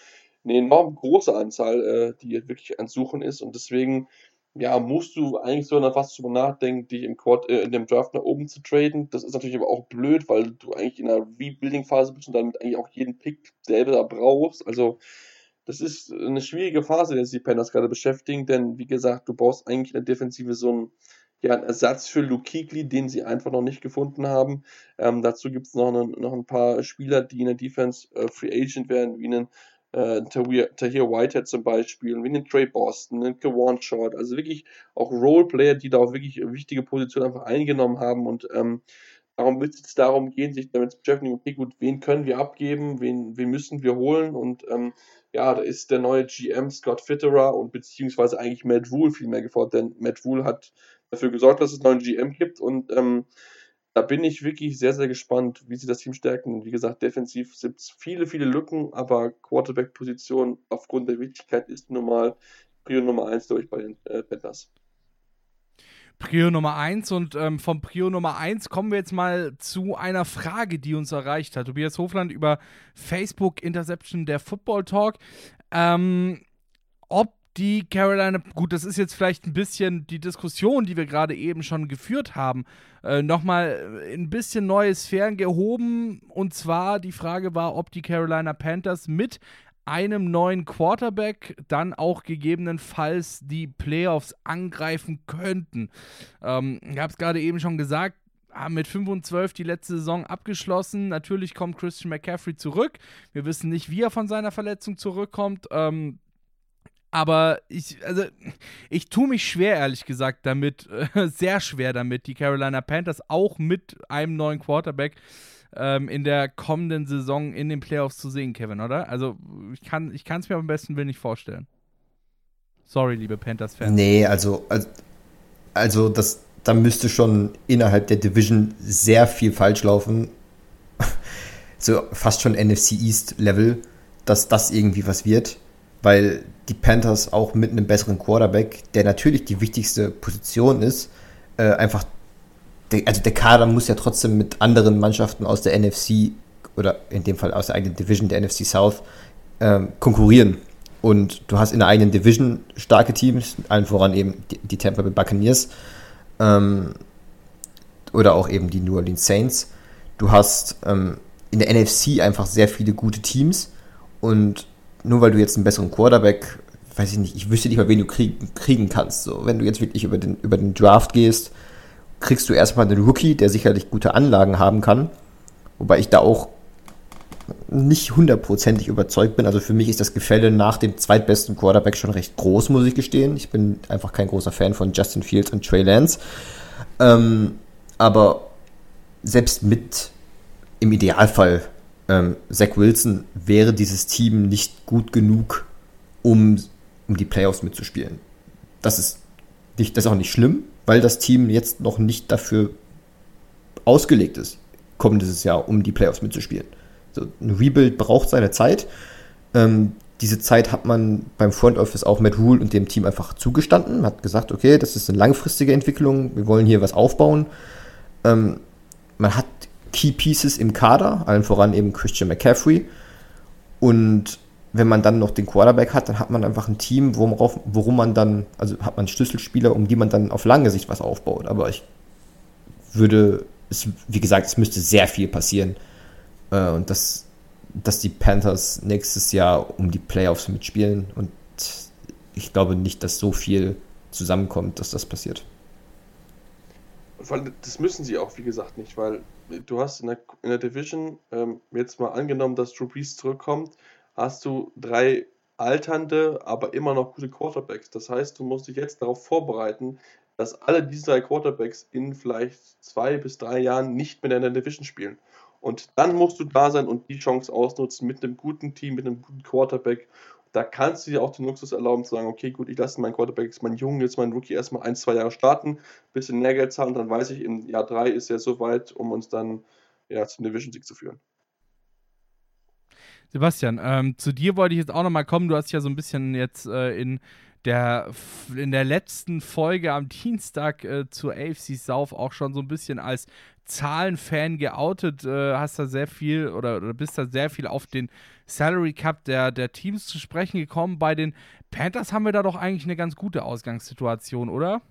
eine enorm große Anzahl, äh, die wirklich ans Suchen ist. Und deswegen ja, musst du eigentlich so fast drüber nachdenken, dich im Quad, äh, in dem Draft nach oben zu traden. Das ist natürlich aber auch blöd, weil du eigentlich in einer Rebuilding-Phase bist und damit eigentlich auch jeden Pick selber brauchst. Also, das ist eine schwierige Phase, der sich die Panthers gerade beschäftigen, denn wie gesagt, du brauchst eigentlich in der Defensive so einen, ja, einen Ersatz für Luke Kuechly, den sie einfach noch nicht gefunden haben. Ähm, dazu gibt es noch, noch ein paar Spieler, die in der Defense äh, Free Agent werden, wie einen äh, Tahir Whitehead zum Beispiel, wie den Trey Boston, den Kawan Short, also wirklich auch Roleplayer, die da auch wirklich wichtige Positionen einfach eingenommen haben und ähm, darum wird es darum gehen, sich damit zu beschäftigen, okay, gut, wen können wir abgeben, wen, wen müssen wir holen und ähm, ja, da ist der neue GM Scott Fitterer und beziehungsweise eigentlich Matt Rule viel mehr gefordert, denn Matt Rule hat dafür gesorgt, dass es einen neuen GM gibt und ähm, da bin ich wirklich sehr, sehr gespannt, wie sie das Team stärken. Wie gesagt, defensiv sind es viele, viele Lücken, aber Quarterback-Position aufgrund der Wichtigkeit ist nun mal Prio Nummer 1 durch bei den äh, Panthers. Prio Nummer 1 und ähm, vom Prio Nummer 1 kommen wir jetzt mal zu einer Frage, die uns erreicht hat. Tobias Hofland über Facebook Interception der Football Talk. Ähm, ob die Carolina, gut, das ist jetzt vielleicht ein bisschen die Diskussion, die wir gerade eben schon geführt haben, äh, nochmal ein bisschen neue Sphären gehoben. Und zwar die Frage war, ob die Carolina Panthers mit einem neuen Quarterback dann auch gegebenenfalls die Playoffs angreifen könnten. Ähm, ich habe es gerade eben schon gesagt, haben mit 5 und 12 die letzte Saison abgeschlossen. Natürlich kommt Christian McCaffrey zurück. Wir wissen nicht, wie er von seiner Verletzung zurückkommt. Ähm, aber ich, also, ich tue mich schwer, ehrlich gesagt, damit, äh, sehr schwer damit, die Carolina Panthers auch mit einem neuen Quarterback ähm, in der kommenden Saison in den Playoffs zu sehen, Kevin, oder? Also, ich kann es mir am besten Willen nicht vorstellen. Sorry, liebe Panthers-Fans. Nee, also, also, also das, da müsste schon innerhalb der Division sehr viel falsch laufen. so fast schon NFC East Level, dass das irgendwie was wird weil die Panthers auch mit einem besseren Quarterback, der natürlich die wichtigste Position ist, äh, einfach, der, also der Kader muss ja trotzdem mit anderen Mannschaften aus der NFC oder in dem Fall aus der eigenen Division der NFC South äh, konkurrieren. Und du hast in der eigenen Division starke Teams, allen voran eben die, die Tampa Bay Buccaneers ähm, oder auch eben die New Orleans Saints. Du hast ähm, in der NFC einfach sehr viele gute Teams und nur weil du jetzt einen besseren Quarterback, weiß ich nicht, ich wüsste nicht mal, wen du kriegen, kriegen kannst. So, wenn du jetzt wirklich über den, über den Draft gehst, kriegst du erstmal einen Rookie, der sicherlich gute Anlagen haben kann. Wobei ich da auch nicht hundertprozentig überzeugt bin. Also für mich ist das Gefälle nach dem zweitbesten Quarterback schon recht groß, muss ich gestehen. Ich bin einfach kein großer Fan von Justin Fields und Trey Lance. Ähm, aber selbst mit im Idealfall ähm, Zach Wilson wäre dieses Team nicht gut genug, um, um die Playoffs mitzuspielen. Das ist, nicht, das ist auch nicht schlimm, weil das Team jetzt noch nicht dafür ausgelegt ist, kommendes Jahr, um die Playoffs mitzuspielen. So, ein Rebuild braucht seine Zeit. Ähm, diese Zeit hat man beim Front Office auch mit Rule und dem Team einfach zugestanden. Man hat gesagt, okay, das ist eine langfristige Entwicklung, wir wollen hier was aufbauen. Ähm, man hat Key Pieces im Kader, allen voran eben Christian McCaffrey. Und wenn man dann noch den Quarterback hat, dann hat man einfach ein Team, worauf, worum man dann, also hat man Schlüsselspieler, um die man dann auf lange Sicht was aufbaut. Aber ich würde, es, wie gesagt, es müsste sehr viel passieren. Äh, und das, dass die Panthers nächstes Jahr um die Playoffs mitspielen. Und ich glaube nicht, dass so viel zusammenkommt, dass das passiert. das müssen sie auch, wie gesagt, nicht, weil du hast in der, in der Division, ähm, jetzt mal angenommen, dass Drew Brees zurückkommt, hast du drei alternde, aber immer noch gute Quarterbacks. Das heißt, du musst dich jetzt darauf vorbereiten, dass alle diese drei Quarterbacks in vielleicht zwei bis drei Jahren nicht mehr in der Division spielen. Und dann musst du da sein und die Chance ausnutzen mit einem guten Team, mit einem guten Quarterback. Da kannst du dir auch den Luxus erlauben zu sagen, okay, gut, ich lasse meinen Quarterback, meinen Jungen, jetzt meinen Rookie erstmal ein, zwei Jahre starten, bisschen mehr Geld zahlen, dann weiß ich, im Jahr drei ist er so weit, um uns dann ja, zum Division-Sieg zu führen. Sebastian, ähm, zu dir wollte ich jetzt auch nochmal kommen. Du hast ja so ein bisschen jetzt äh, in der, in der letzten Folge am Dienstag äh, zur AFC South auch schon so ein bisschen als Zahlenfan geoutet, äh, hast da sehr viel oder, oder, bist da sehr viel auf den Salary Cup der, der Teams zu sprechen gekommen. Bei den Panthers haben wir da doch eigentlich eine ganz gute Ausgangssituation, oder?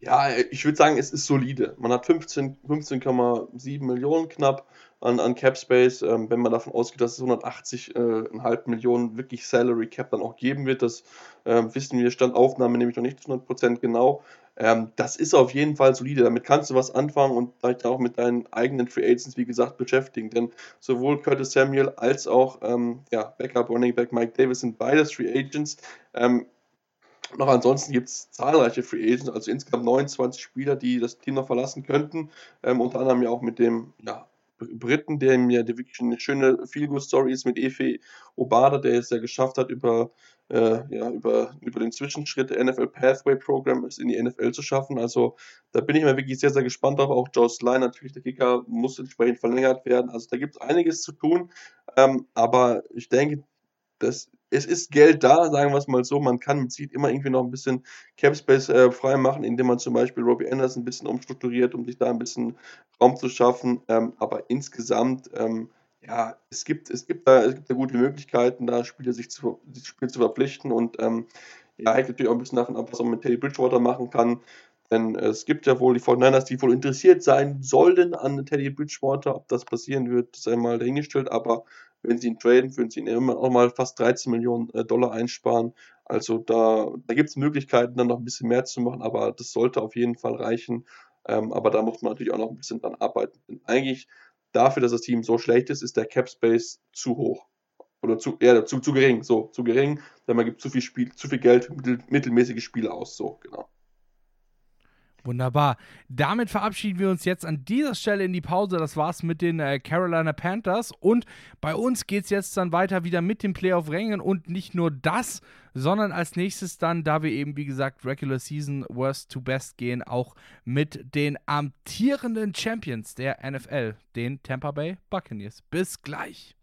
Ja, ich würde sagen, es ist solide. Man hat 15,7 15, Millionen knapp an, an Cap Space. Ähm, wenn man davon ausgeht, dass es 180,5 äh, Millionen wirklich Salary Cap dann auch geben wird, das äh, wissen wir Stand Aufnahme nämlich noch nicht zu 100% genau. Ähm, das ist auf jeden Fall solide. Damit kannst du was anfangen und vielleicht auch mit deinen eigenen Free Agents, wie gesagt, beschäftigen. Denn sowohl Curtis Samuel als auch ähm, ja, Backup Running Back Mike Davis sind beides Free Agents. Ähm, noch ansonsten gibt es zahlreiche Free Agents, also insgesamt 29 Spieler, die das Team noch verlassen könnten. Ähm, unter anderem ja auch mit dem ja, Briten, der mir ja wirklich eine schöne Feel-Good-Story ist mit Efe Obada, der es ja geschafft hat, über, äh, ja, über, über den Zwischenschritt der NFL Pathway Program es in die NFL zu schaffen. Also da bin ich mal wirklich sehr, sehr gespannt drauf. Auch Joe Sly, natürlich der Kicker, muss entsprechend verlängert werden. Also da gibt es einiges zu tun. Ähm, aber ich denke, das es ist Geld da, sagen wir es mal so. Man kann mit Seed immer irgendwie noch ein bisschen Capspace äh, frei machen, indem man zum Beispiel Robbie Anderson ein bisschen umstrukturiert, um sich da ein bisschen Raum zu schaffen. Ähm, aber insgesamt, ähm, ja, es gibt, es, gibt da, es gibt da gute Möglichkeiten, da Spieler sich zu, Spiel zu verpflichten. Und ähm, ja, hängt natürlich auch ein bisschen davon ab, was man mit Teddy Bridgewater machen kann. Denn es gibt ja wohl die 49ers, die wohl interessiert sein sollen an Teddy Bridgewater. Ob das passieren wird, sei mal dahingestellt. Aber wenn sie ihn traden, würden sie ihn immer auch mal fast 13 Millionen äh, Dollar einsparen. Also da, da gibt es Möglichkeiten, dann noch ein bisschen mehr zu machen, aber das sollte auf jeden Fall reichen. Ähm, aber da muss man natürlich auch noch ein bisschen dran arbeiten. Denn eigentlich dafür, dass das Team so schlecht ist, ist der Cap Space zu hoch. Oder zu, ja, zu, zu gering, so, zu gering, denn man gibt zu viel Spiel, zu viel Geld, mittel, mittelmäßige Spiele aus, so, genau. Wunderbar. Damit verabschieden wir uns jetzt an dieser Stelle in die Pause. Das war's mit den äh, Carolina Panthers. Und bei uns geht's jetzt dann weiter wieder mit den Playoff-Rängen. Und nicht nur das, sondern als nächstes dann, da wir eben, wie gesagt, Regular Season Worst to Best gehen, auch mit den amtierenden Champions der NFL, den Tampa Bay Buccaneers. Bis gleich.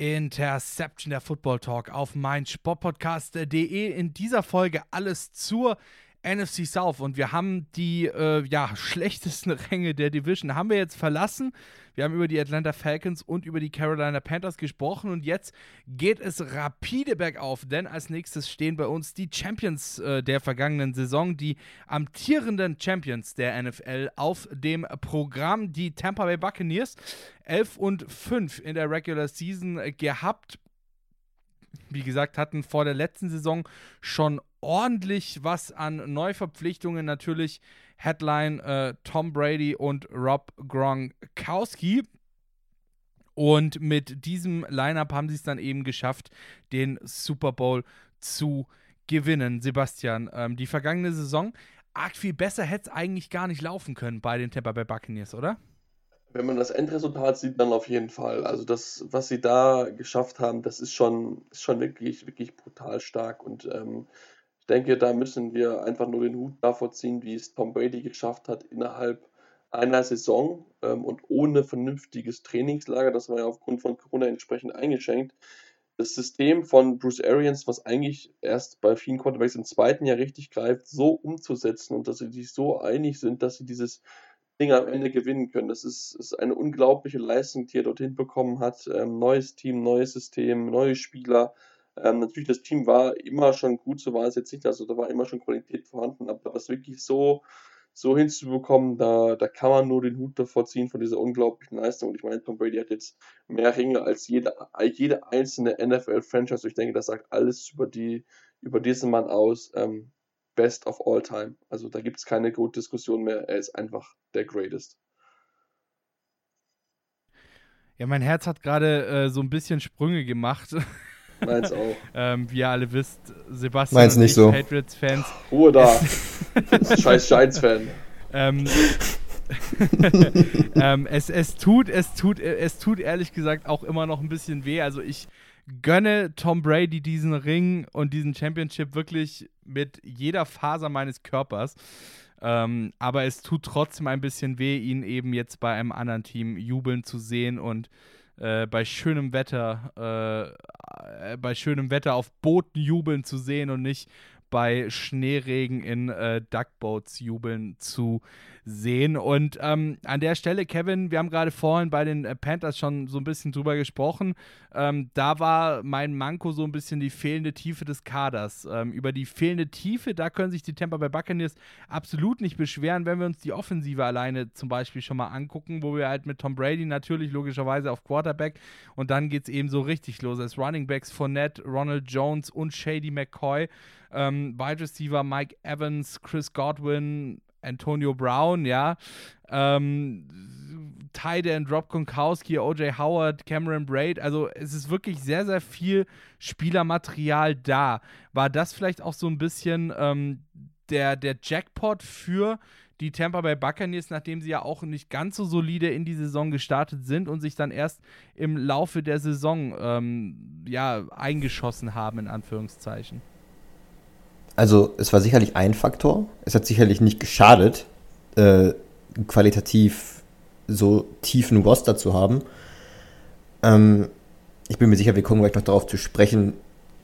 Interception der Football Talk auf mein Sportpodcast.de. In dieser Folge alles zur NFC South und wir haben die äh, ja, schlechtesten Ränge der Division haben wir jetzt verlassen. Wir haben über die Atlanta Falcons und über die Carolina Panthers gesprochen und jetzt geht es rapide bergauf, denn als nächstes stehen bei uns die Champions äh, der vergangenen Saison, die amtierenden Champions der NFL auf dem Programm, die Tampa Bay Buccaneers. 11 und 5 in der Regular Season gehabt wie gesagt, hatten vor der letzten Saison schon ordentlich was an Neuverpflichtungen. Natürlich Headline äh, Tom Brady und Rob Gronkowski. Und mit diesem Lineup haben sie es dann eben geschafft, den Super Bowl zu gewinnen. Sebastian, ähm, die vergangene Saison, arg viel besser hätte es eigentlich gar nicht laufen können bei den Tampa Bay Buccaneers, oder? Wenn man das Endresultat sieht, dann auf jeden Fall. Also das, was sie da geschafft haben, das ist schon, ist schon wirklich, wirklich brutal stark. Und ähm, denke, da müssen wir einfach nur den Hut davor ziehen, wie es Tom Brady geschafft hat, innerhalb einer Saison ähm, und ohne vernünftiges Trainingslager, das war ja aufgrund von Corona entsprechend eingeschränkt, das System von Bruce Arians, was eigentlich erst bei vielen Quarterbacks im zweiten Jahr richtig greift, so umzusetzen und dass sie sich so einig sind, dass sie dieses Ding am Ende gewinnen können. Das ist, ist eine unglaubliche Leistung, die er dorthin bekommen hat. Ähm, neues Team, neues System, neue Spieler. Ähm, natürlich, das Team war immer schon gut, so war es jetzt nicht. Also da war immer schon Qualität vorhanden, aber das wirklich so, so hinzubekommen, da, da kann man nur den Hut davor ziehen von dieser unglaublichen Leistung. Und ich meine, Tom Brady hat jetzt mehr Ringe als jede, jede einzelne NFL-Franchise. Ich denke, das sagt alles über, die, über diesen Mann aus. Ähm, Best of All Time. Also da gibt es keine gute Diskussion mehr. Er ist einfach der Greatest. Ja, mein Herz hat gerade äh, so ein bisschen Sprünge gemacht. Meins auch. ähm, wie ihr alle wisst, Sebastian Meins nicht so. Patriots-Fans. Ruhe da. Scheiß Giants-Fan. Ähm, ähm, es, es, tut, es, tut, es tut ehrlich gesagt auch immer noch ein bisschen weh. Also ich gönne Tom Brady diesen Ring und diesen Championship wirklich mit jeder Faser meines Körpers. Ähm, aber es tut trotzdem ein bisschen weh, ihn eben jetzt bei einem anderen Team jubeln zu sehen und äh, bei schönem Wetter, äh, bei schönem Wetter auf Booten jubeln zu sehen und nicht bei Schneeregen in äh, Duckboats jubeln zu sehen. Und ähm, an der Stelle, Kevin, wir haben gerade vorhin bei den äh, Panthers schon so ein bisschen drüber gesprochen. Ähm, da war mein Manko so ein bisschen die fehlende Tiefe des Kaders. Ähm, über die fehlende Tiefe, da können sich die Tampa Bay Buccaneers absolut nicht beschweren, wenn wir uns die Offensive alleine zum Beispiel schon mal angucken, wo wir halt mit Tom Brady natürlich logischerweise auf Quarterback und dann geht es eben so richtig los. Als Running Backs Fournette, Ronald Jones und Shady McCoy. Ähm, Wide Receiver Mike Evans, Chris Godwin, Antonio Brown, ja. Ähm, Tide and Rob Gronkowski, OJ Howard, Cameron Braid. Also es ist wirklich sehr, sehr viel Spielermaterial da. War das vielleicht auch so ein bisschen ähm, der, der Jackpot für die Tampa Bay Buccaneers, nachdem sie ja auch nicht ganz so solide in die Saison gestartet sind und sich dann erst im Laufe der Saison ähm, ja, eingeschossen haben, in Anführungszeichen? Also es war sicherlich ein Faktor. Es hat sicherlich nicht geschadet, äh, qualitativ so tiefen Roster zu haben. Ähm, ich bin mir sicher, wir kommen gleich noch darauf zu sprechen,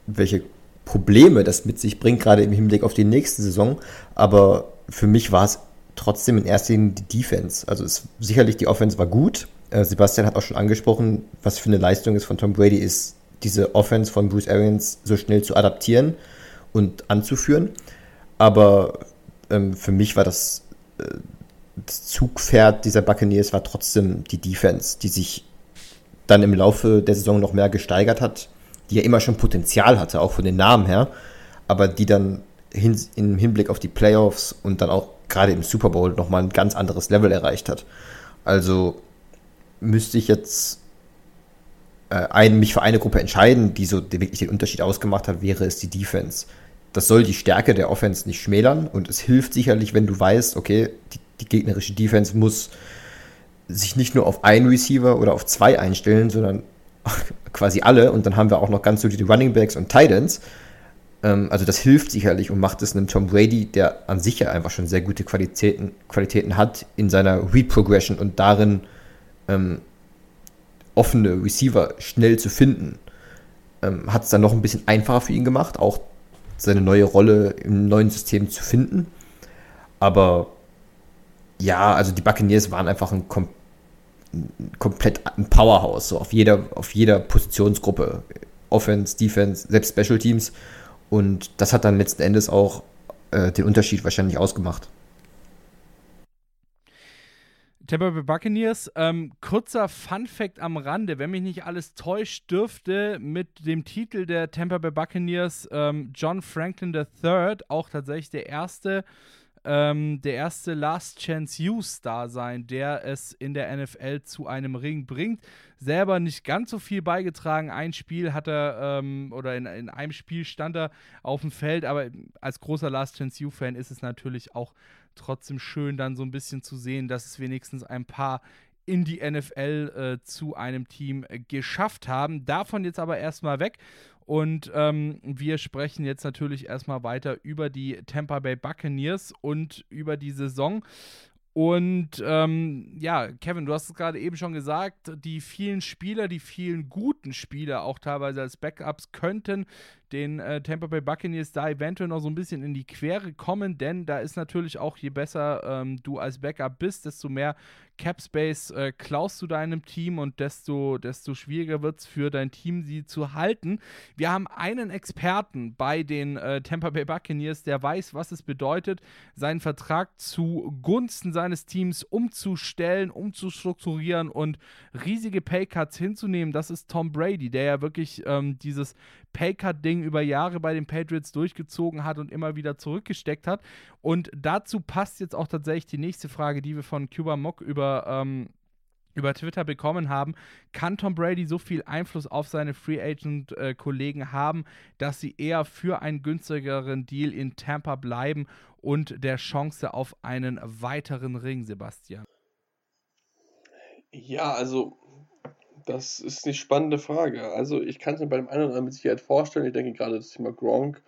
welche Probleme das mit sich bringt, gerade im Hinblick auf die nächste Saison. Aber für mich war es trotzdem in erster Linie die Defense. Also es, sicherlich die Offense war gut. Äh, Sebastian hat auch schon angesprochen, was für eine Leistung es von Tom Brady ist, diese Offense von Bruce Arians so schnell zu adaptieren und anzuführen. Aber ähm, für mich war das, äh, das Zugpferd dieser Buccaneers war trotzdem die Defense, die sich dann im Laufe der Saison noch mehr gesteigert hat, die ja immer schon Potenzial hatte, auch von den Namen her, aber die dann hin, im Hinblick auf die Playoffs und dann auch gerade im Super Bowl nochmal ein ganz anderes Level erreicht hat. Also müsste ich jetzt äh, ein, mich für eine Gruppe entscheiden, die so wirklich den Unterschied ausgemacht hat, wäre es die Defense. Das soll die Stärke der Offense nicht schmälern und es hilft sicherlich, wenn du weißt, okay, die, die gegnerische Defense muss sich nicht nur auf einen Receiver oder auf zwei einstellen, sondern quasi alle und dann haben wir auch noch ganz so die Running Backs und Titans. Ähm, also das hilft sicherlich und macht es einem Tom Brady, der an sich ja einfach schon sehr gute Qualitäten, Qualitäten hat in seiner Read-Progression und darin ähm, offene Receiver schnell zu finden, ähm, hat es dann noch ein bisschen einfacher für ihn gemacht, auch seine neue Rolle im neuen System zu finden. Aber ja, also die Buccaneers waren einfach ein, kom komplett ein Powerhouse, so auf jeder, auf jeder Positionsgruppe. Offense, Defense, selbst Special Teams. Und das hat dann letzten Endes auch äh, den Unterschied wahrscheinlich ausgemacht. Tampa Bay Buccaneers, ähm, kurzer Fun Fact am Rande, wenn mich nicht alles täuscht, dürfte mit dem Titel der Tampa Bay Buccaneers ähm, John Franklin III auch tatsächlich der erste, ähm, der erste Last Chance You Star sein, der es in der NFL zu einem Ring bringt. Selber nicht ganz so viel beigetragen. Ein Spiel hat er, ähm, oder in, in einem Spiel stand er auf dem Feld, aber als großer Last Chance You-Fan ist es natürlich auch trotzdem schön, dann so ein bisschen zu sehen, dass es wenigstens ein paar in die NFL äh, zu einem Team äh, geschafft haben. Davon jetzt aber erstmal weg. Und ähm, wir sprechen jetzt natürlich erstmal weiter über die Tampa Bay Buccaneers und über die Saison. Und ähm, ja, Kevin, du hast es gerade eben schon gesagt, die vielen Spieler, die vielen guten Spieler, auch teilweise als Backups, könnten den äh, Tampa Bay Buccaneers da eventuell noch so ein bisschen in die Quere kommen, denn da ist natürlich auch, je besser ähm, du als Backup bist, desto mehr Cap Space äh, klaust du deinem Team und desto, desto schwieriger wird es für dein Team, sie zu halten. Wir haben einen Experten bei den äh, Tampa Bay Buccaneers, der weiß, was es bedeutet, seinen Vertrag zugunsten seines Teams umzustellen, umzustrukturieren und riesige Paycuts hinzunehmen. Das ist Tom Brady, der ja wirklich ähm, dieses Paycut-Ding über Jahre bei den Patriots durchgezogen hat und immer wieder zurückgesteckt hat. Und dazu passt jetzt auch tatsächlich die nächste Frage, die wir von Cuba Mock über ähm, über Twitter bekommen haben, kann Tom Brady so viel Einfluss auf seine Free Agent-Kollegen äh, haben, dass sie eher für einen günstigeren Deal in Tampa bleiben und der Chance auf einen weiteren Ring, Sebastian? Ja, also das ist eine spannende Frage. Also ich kann es mir bei dem einen oder anderen mit Sicherheit vorstellen. Ich denke gerade das Thema Gronk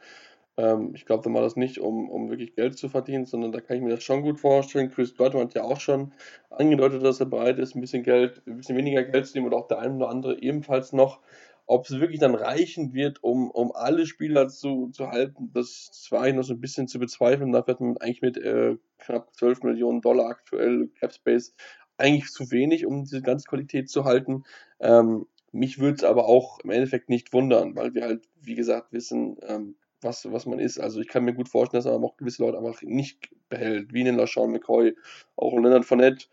ähm, ich glaube, da war das nicht, um, um wirklich Geld zu verdienen, sondern da kann ich mir das schon gut vorstellen. Chris Godwin hat ja auch schon angedeutet, dass er bereit ist, ein bisschen Geld, ein bisschen weniger Geld zu nehmen und auch der eine oder andere ebenfalls noch. Ob es wirklich dann reichen wird, um, um alle Spieler zu, zu halten, das war eigentlich noch so ein bisschen zu bezweifeln. Da wird man eigentlich mit äh, knapp 12 Millionen Dollar aktuell Capspace eigentlich zu wenig, um diese ganze Qualität zu halten. Ähm, mich würde es aber auch im Endeffekt nicht wundern, weil wir halt, wie gesagt, wissen, ähm, was, was man ist. Also ich kann mir gut vorstellen, dass er auch gewisse Leute einfach nicht behält, wie einen LaShawn McCoy, auch einen Leonard Fournette.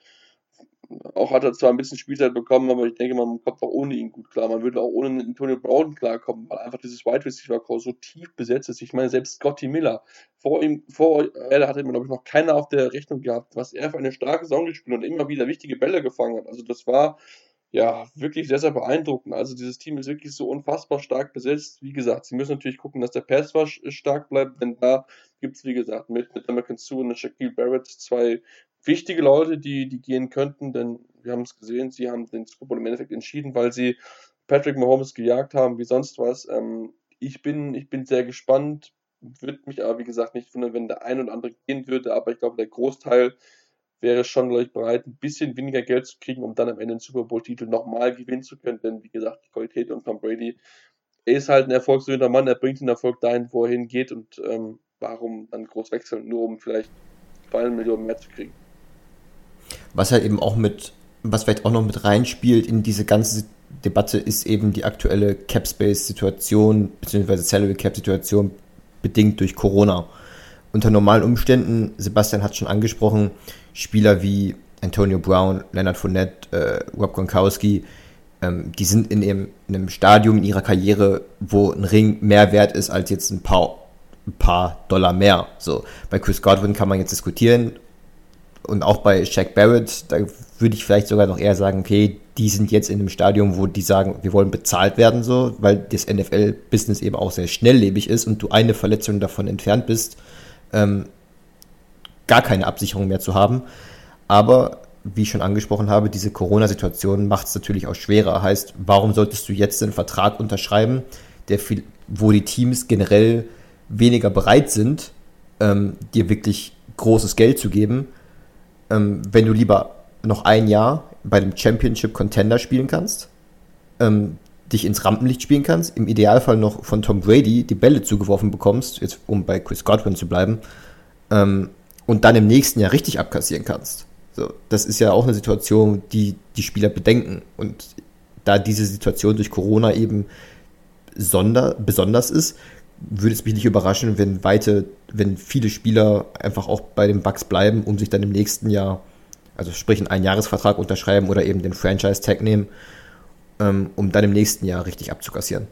Auch hat er zwar ein bisschen Spielzeit bekommen, aber ich denke, man kommt auch ohne ihn gut klar. Man würde auch ohne Antonio Brown klarkommen, weil einfach dieses Wide Receiver Core so tief besetzt ist. Ich meine, selbst Scotty Miller, vor ihm, vor er hatte, glaube ich, noch keiner auf der Rechnung gehabt, was er für eine starke Saison gespielt und immer wieder wichtige Bälle gefangen hat. Also das war ja, wirklich sehr, sehr beeindruckend. Also dieses Team ist wirklich so unfassbar stark besetzt. Wie gesagt, sie müssen natürlich gucken, dass der Pass stark bleibt, denn da gibt es, wie gesagt, mit, mit American Sue und Shaquille Barrett zwei wichtige Leute, die, die gehen könnten, denn wir haben es gesehen, sie haben den Super Bowl im Endeffekt entschieden, weil sie Patrick Mahomes gejagt haben, wie sonst was. Ähm, ich, bin, ich bin sehr gespannt, würde mich aber, wie gesagt, nicht wundern, wenn der ein oder andere gehen würde, aber ich glaube, der Großteil wäre schon, glaube ich, bereit, ein bisschen weniger Geld zu kriegen, um dann am Ende den Super Bowl-Titel nochmal gewinnen zu können. Denn, wie gesagt, die Qualität und Tom Brady, er ist halt ein erfolgsorientierter Mann, er bringt den Erfolg dahin, wo er hingeht und ähm, warum dann groß wechseln, nur um vielleicht zwei Millionen mehr zu kriegen. Was halt eben auch mit, was vielleicht auch noch mit reinspielt in diese ganze Debatte, ist eben die aktuelle Cap-Space-Situation, beziehungsweise Salary-Cap-Situation, bedingt durch Corona unter normalen Umständen, Sebastian hat schon angesprochen, Spieler wie Antonio Brown, Leonard Fournette, äh, Rob Gronkowski, ähm, die sind in, ihrem, in einem Stadium in ihrer Karriere, wo ein Ring mehr wert ist als jetzt ein paar, ein paar Dollar mehr. So, bei Chris Godwin kann man jetzt diskutieren und auch bei Shaq Barrett, da würde ich vielleicht sogar noch eher sagen, okay, die sind jetzt in einem Stadium, wo die sagen, wir wollen bezahlt werden, so, weil das NFL-Business eben auch sehr schnelllebig ist und du eine Verletzung davon entfernt bist, ähm, gar keine Absicherung mehr zu haben. Aber wie ich schon angesprochen habe, diese Corona-Situation macht es natürlich auch schwerer. Heißt, warum solltest du jetzt einen Vertrag unterschreiben, der viel, wo die Teams generell weniger bereit sind, ähm, dir wirklich großes Geld zu geben, ähm, wenn du lieber noch ein Jahr bei dem Championship Contender spielen kannst, ähm, dich ins Rampenlicht spielen kannst, im Idealfall noch von Tom Brady die Bälle zugeworfen bekommst, jetzt um bei Chris Godwin zu bleiben, ähm, und dann im nächsten Jahr richtig abkassieren kannst. So, das ist ja auch eine Situation, die die Spieler bedenken. Und da diese Situation durch Corona eben sonder, besonders ist, würde es mich nicht überraschen, wenn weite, wenn viele Spieler einfach auch bei den Bucks bleiben, um sich dann im nächsten Jahr, also sprich einen Einjahresvertrag unterschreiben oder eben den Franchise-Tag nehmen ähm, um dann im nächsten Jahr richtig abzukassieren.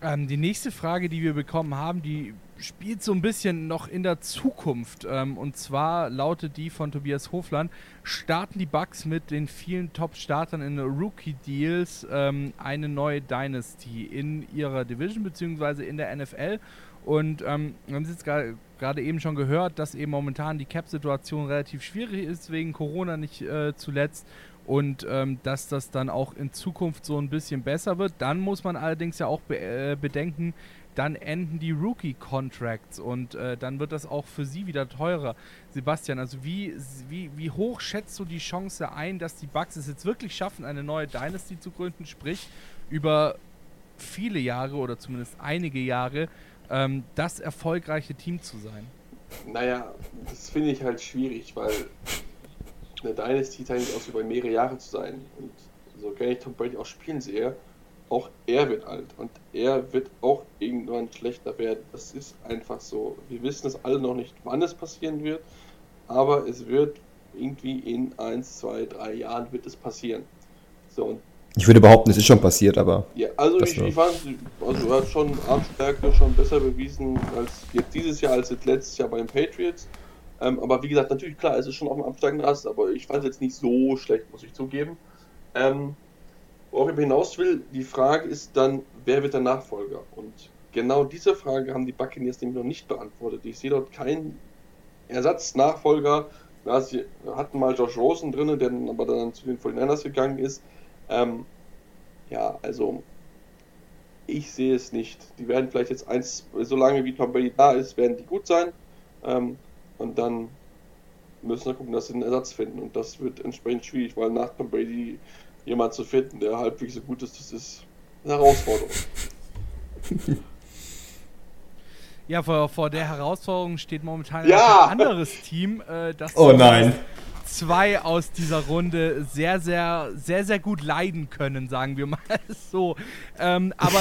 Ähm, die nächste Frage, die wir bekommen haben, die spielt so ein bisschen noch in der Zukunft. Ähm, und zwar lautet die von Tobias Hofland: Starten die Bucks mit den vielen Top-Startern in Rookie-Deals ähm, eine neue Dynasty in ihrer Division bzw. in der NFL? Und ähm, wir haben es jetzt gerade eben schon gehört, dass eben momentan die Cap-Situation relativ schwierig ist, wegen Corona nicht äh, zuletzt und ähm, dass das dann auch in Zukunft so ein bisschen besser wird. Dann muss man allerdings ja auch be äh, bedenken, dann enden die Rookie-Contracts und äh, dann wird das auch für sie wieder teurer. Sebastian, also wie, wie, wie hoch schätzt du die Chance ein, dass die Bucks es jetzt wirklich schaffen, eine neue Dynasty zu gründen, sprich über viele Jahre oder zumindest einige Jahre ähm, das erfolgreiche Team zu sein? Naja, das finde ich halt schwierig, weil eine Dynasty zeichnet aus, über mehrere Jahre zu sein. Und so gerne ich Tom Brady auch spielen sehe, auch er wird alt und er wird auch irgendwann schlechter werden. Das ist einfach so. Wir wissen es alle noch nicht, wann es passieren wird, aber es wird irgendwie in 1, 2, 3 Jahren wird es passieren. So, und Ich würde behaupten, es ist schon passiert, aber. Ja, also ich, ich fand, also er hat schon Armstärke schon besser bewiesen als jetzt dieses Jahr als jetzt letztes Jahr bei den Patriots. Ähm, aber wie gesagt, natürlich klar, es ist schon auf dem absteigenden Ast, aber ich fand es jetzt nicht so schlecht, muss ich zugeben. Ähm, worauf ich hinaus will, die Frage ist dann, wer wird der Nachfolger? Und genau diese Frage haben die Buccaneers nämlich noch nicht beantwortet. Ich sehe dort keinen Ersatznachfolger. Ja, sie hatten mal Josh Rosen drin, der dann aber dann zu den 49ers gegangen ist. Ähm, ja, also ich sehe es nicht. Die werden vielleicht jetzt eins, solange wie Tom Brady da ist, werden die gut sein. Ähm, und dann müssen wir gucken, dass sie einen Ersatz finden. Und das wird entsprechend schwierig, weil nach Tom Brady jemand zu finden, der halbwegs so gut ist, das ist eine Herausforderung. Ja, vor, vor der Herausforderung steht momentan Ja! ein anderes Team, äh, das Oh nein. Zwei aus dieser Runde sehr, sehr, sehr, sehr gut leiden können, sagen wir mal so. Ähm, aber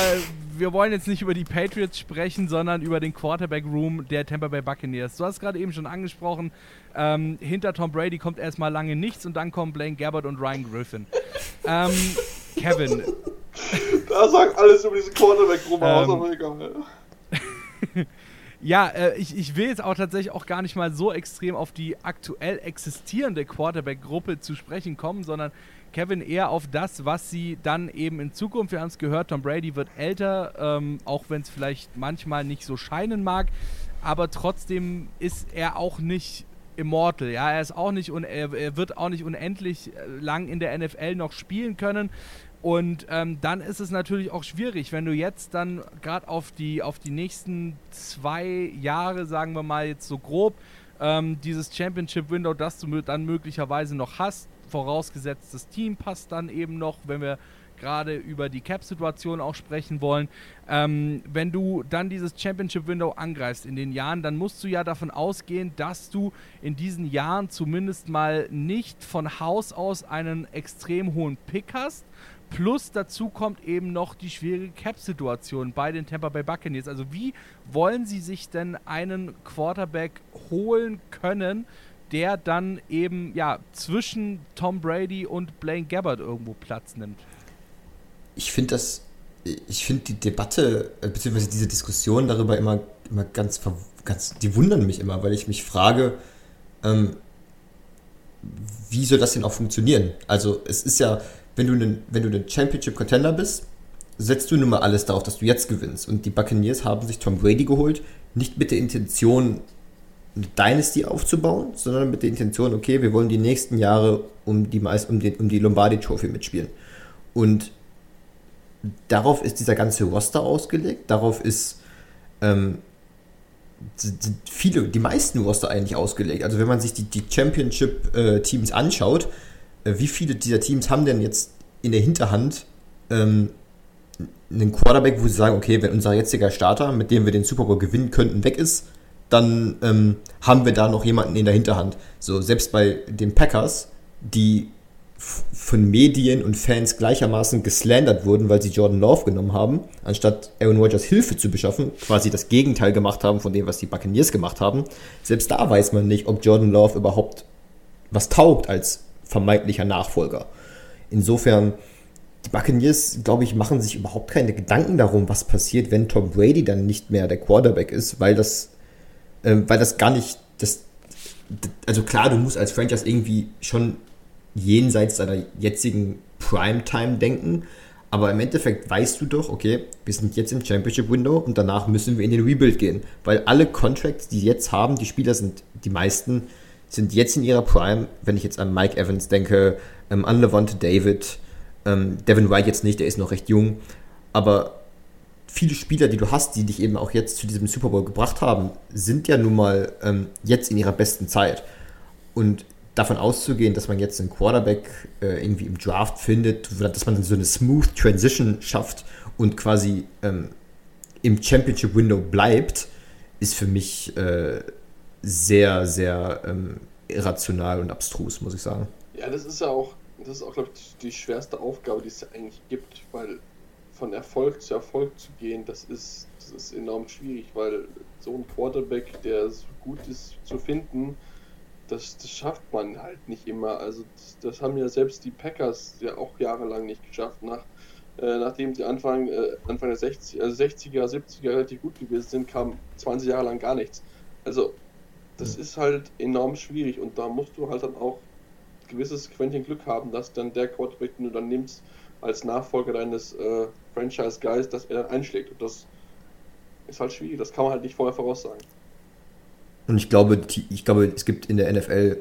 wir wollen jetzt nicht über die Patriots sprechen, sondern über den Quarterback-Room der Tampa Bay Buccaneers. Du hast gerade eben schon angesprochen, ähm, hinter Tom Brady kommt erstmal lange nichts und dann kommen Blaine Gabbard und Ryan Griffin. ähm, Kevin, Da sagt alles über diesen Quarterback rum aus, Ähm. aber egal. Ja, äh, ich, ich will jetzt auch tatsächlich auch gar nicht mal so extrem auf die aktuell existierende Quarterback-Gruppe zu sprechen kommen, sondern Kevin eher auf das, was sie dann eben in Zukunft, wir haben es gehört, Tom Brady wird älter, ähm, auch wenn es vielleicht manchmal nicht so scheinen mag, aber trotzdem ist er auch nicht immortal, ja, er ist auch nicht und er, er wird auch nicht unendlich äh, lang in der NFL noch spielen können. Und ähm, dann ist es natürlich auch schwierig, wenn du jetzt dann gerade auf die, auf die nächsten zwei Jahre, sagen wir mal jetzt so grob, ähm, dieses Championship-Window, das du dann möglicherweise noch hast, vorausgesetzt das Team passt dann eben noch, wenn wir gerade über die Cap-Situation auch sprechen wollen. Ähm, wenn du dann dieses Championship-Window angreifst in den Jahren, dann musst du ja davon ausgehen, dass du in diesen Jahren zumindest mal nicht von Haus aus einen extrem hohen Pick hast. Plus dazu kommt eben noch die schwierige Cap-Situation bei den Tampa Bay Buccaneers. Also wie wollen sie sich denn einen Quarterback holen können, der dann eben ja zwischen Tom Brady und Blaine Gabbard irgendwo Platz nimmt? Ich finde das, ich finde die Debatte, äh, beziehungsweise diese Diskussion darüber immer, immer ganz, ganz, die wundern mich immer, weil ich mich frage, ähm, wie soll das denn auch funktionieren? Also es ist ja, wenn du ein wenn du ein Championship Contender bist, setzt du nun mal alles darauf, dass du jetzt gewinnst. Und die Buccaneers haben sich Tom Brady geholt, nicht mit der Intention, eine Dynasty aufzubauen, sondern mit der Intention, okay, wir wollen die nächsten Jahre um die, meist, um, den, um die Lombardi Trophy mitspielen. Und darauf ist dieser ganze Roster ausgelegt, darauf ist ähm, viele, die meisten Roster eigentlich ausgelegt. Also wenn man sich die, die Championship-Teams anschaut, äh, wie viele dieser Teams haben denn jetzt in der Hinterhand ähm, einen Quarterback, wo sie sagen, okay, wenn unser jetziger Starter, mit dem wir den Super Bowl gewinnen könnten, weg ist, dann ähm, haben wir da noch jemanden in der Hinterhand. So, selbst bei den Packers, die von Medien und Fans gleichermaßen geslandert wurden, weil sie Jordan Love genommen haben, anstatt Aaron Rodgers Hilfe zu beschaffen, quasi das Gegenteil gemacht haben von dem, was die Buccaneers gemacht haben. Selbst da weiß man nicht, ob Jordan Love überhaupt was taugt als vermeintlicher Nachfolger. Insofern, die Buccaneers, glaube ich, machen sich überhaupt keine Gedanken darum, was passiert, wenn Tom Brady dann nicht mehr der Quarterback ist, weil das, ähm, weil das gar nicht, das, also klar, du musst als Franchise irgendwie schon jenseits deiner jetzigen Primetime denken, aber im Endeffekt weißt du doch, okay, wir sind jetzt im Championship Window und danach müssen wir in den Rebuild gehen, weil alle Contracts, die jetzt haben, die Spieler sind, die meisten, sind jetzt in ihrer Prime, wenn ich jetzt an Mike Evans denke, ähm, an Levante David, ähm, Devin White jetzt nicht, der ist noch recht jung, aber viele Spieler, die du hast, die dich eben auch jetzt zu diesem Super Bowl gebracht haben, sind ja nun mal ähm, jetzt in ihrer besten Zeit. Und davon auszugehen, dass man jetzt einen Quarterback äh, irgendwie im Draft findet, dass man so eine smooth Transition schafft und quasi ähm, im Championship Window bleibt, ist für mich äh, sehr, sehr ähm, irrational und abstrus, muss ich sagen. Ja, das ist ja auch, das ist auch, glaube ich, die schwerste Aufgabe, die es eigentlich gibt, weil von Erfolg zu Erfolg zu gehen, das ist, das ist enorm schwierig, weil so ein Quarterback, der so gut ist zu finden, das, das schafft man halt nicht immer. Also das, das, haben ja selbst die Packers ja auch jahrelang nicht geschafft, nach, äh, nachdem sie Anfang, äh, Anfang der 60, also 60er, 70er relativ gut gewesen sind, kam 20 Jahre lang gar nichts. Also das ist halt enorm schwierig und da musst du halt dann auch gewisses Quäntchen Glück haben, dass dann der Quarterback, den du dann nimmst, als Nachfolger deines äh, Franchise-Guys, dass er dann einschlägt. Und das ist halt schwierig, das kann man halt nicht vorher voraussagen. Und ich glaube, ich glaube, es gibt in der NFL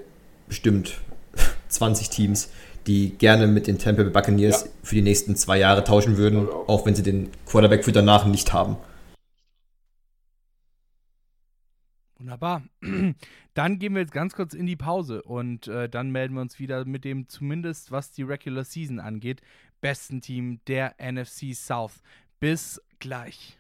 bestimmt 20 Teams, die gerne mit den Tampa Bay Buccaneers ja. für die nächsten zwei Jahre tauschen würden, auch. auch wenn sie den Quarterback für danach nicht haben. Wunderbar. Dann gehen wir jetzt ganz kurz in die Pause und äh, dann melden wir uns wieder mit dem, zumindest was die Regular Season angeht, besten Team der NFC South. Bis gleich.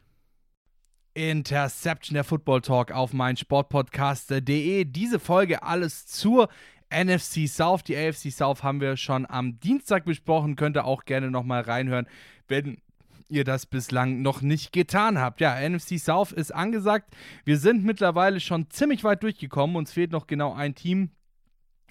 Interception der Football Talk auf mein Sportpodcast.de. Diese Folge alles zur NFC South. Die AFC South haben wir schon am Dienstag besprochen. Könnt ihr auch gerne nochmal reinhören, wenn ihr das bislang noch nicht getan habt. Ja, NFC South ist angesagt. Wir sind mittlerweile schon ziemlich weit durchgekommen. Uns fehlt noch genau ein Team.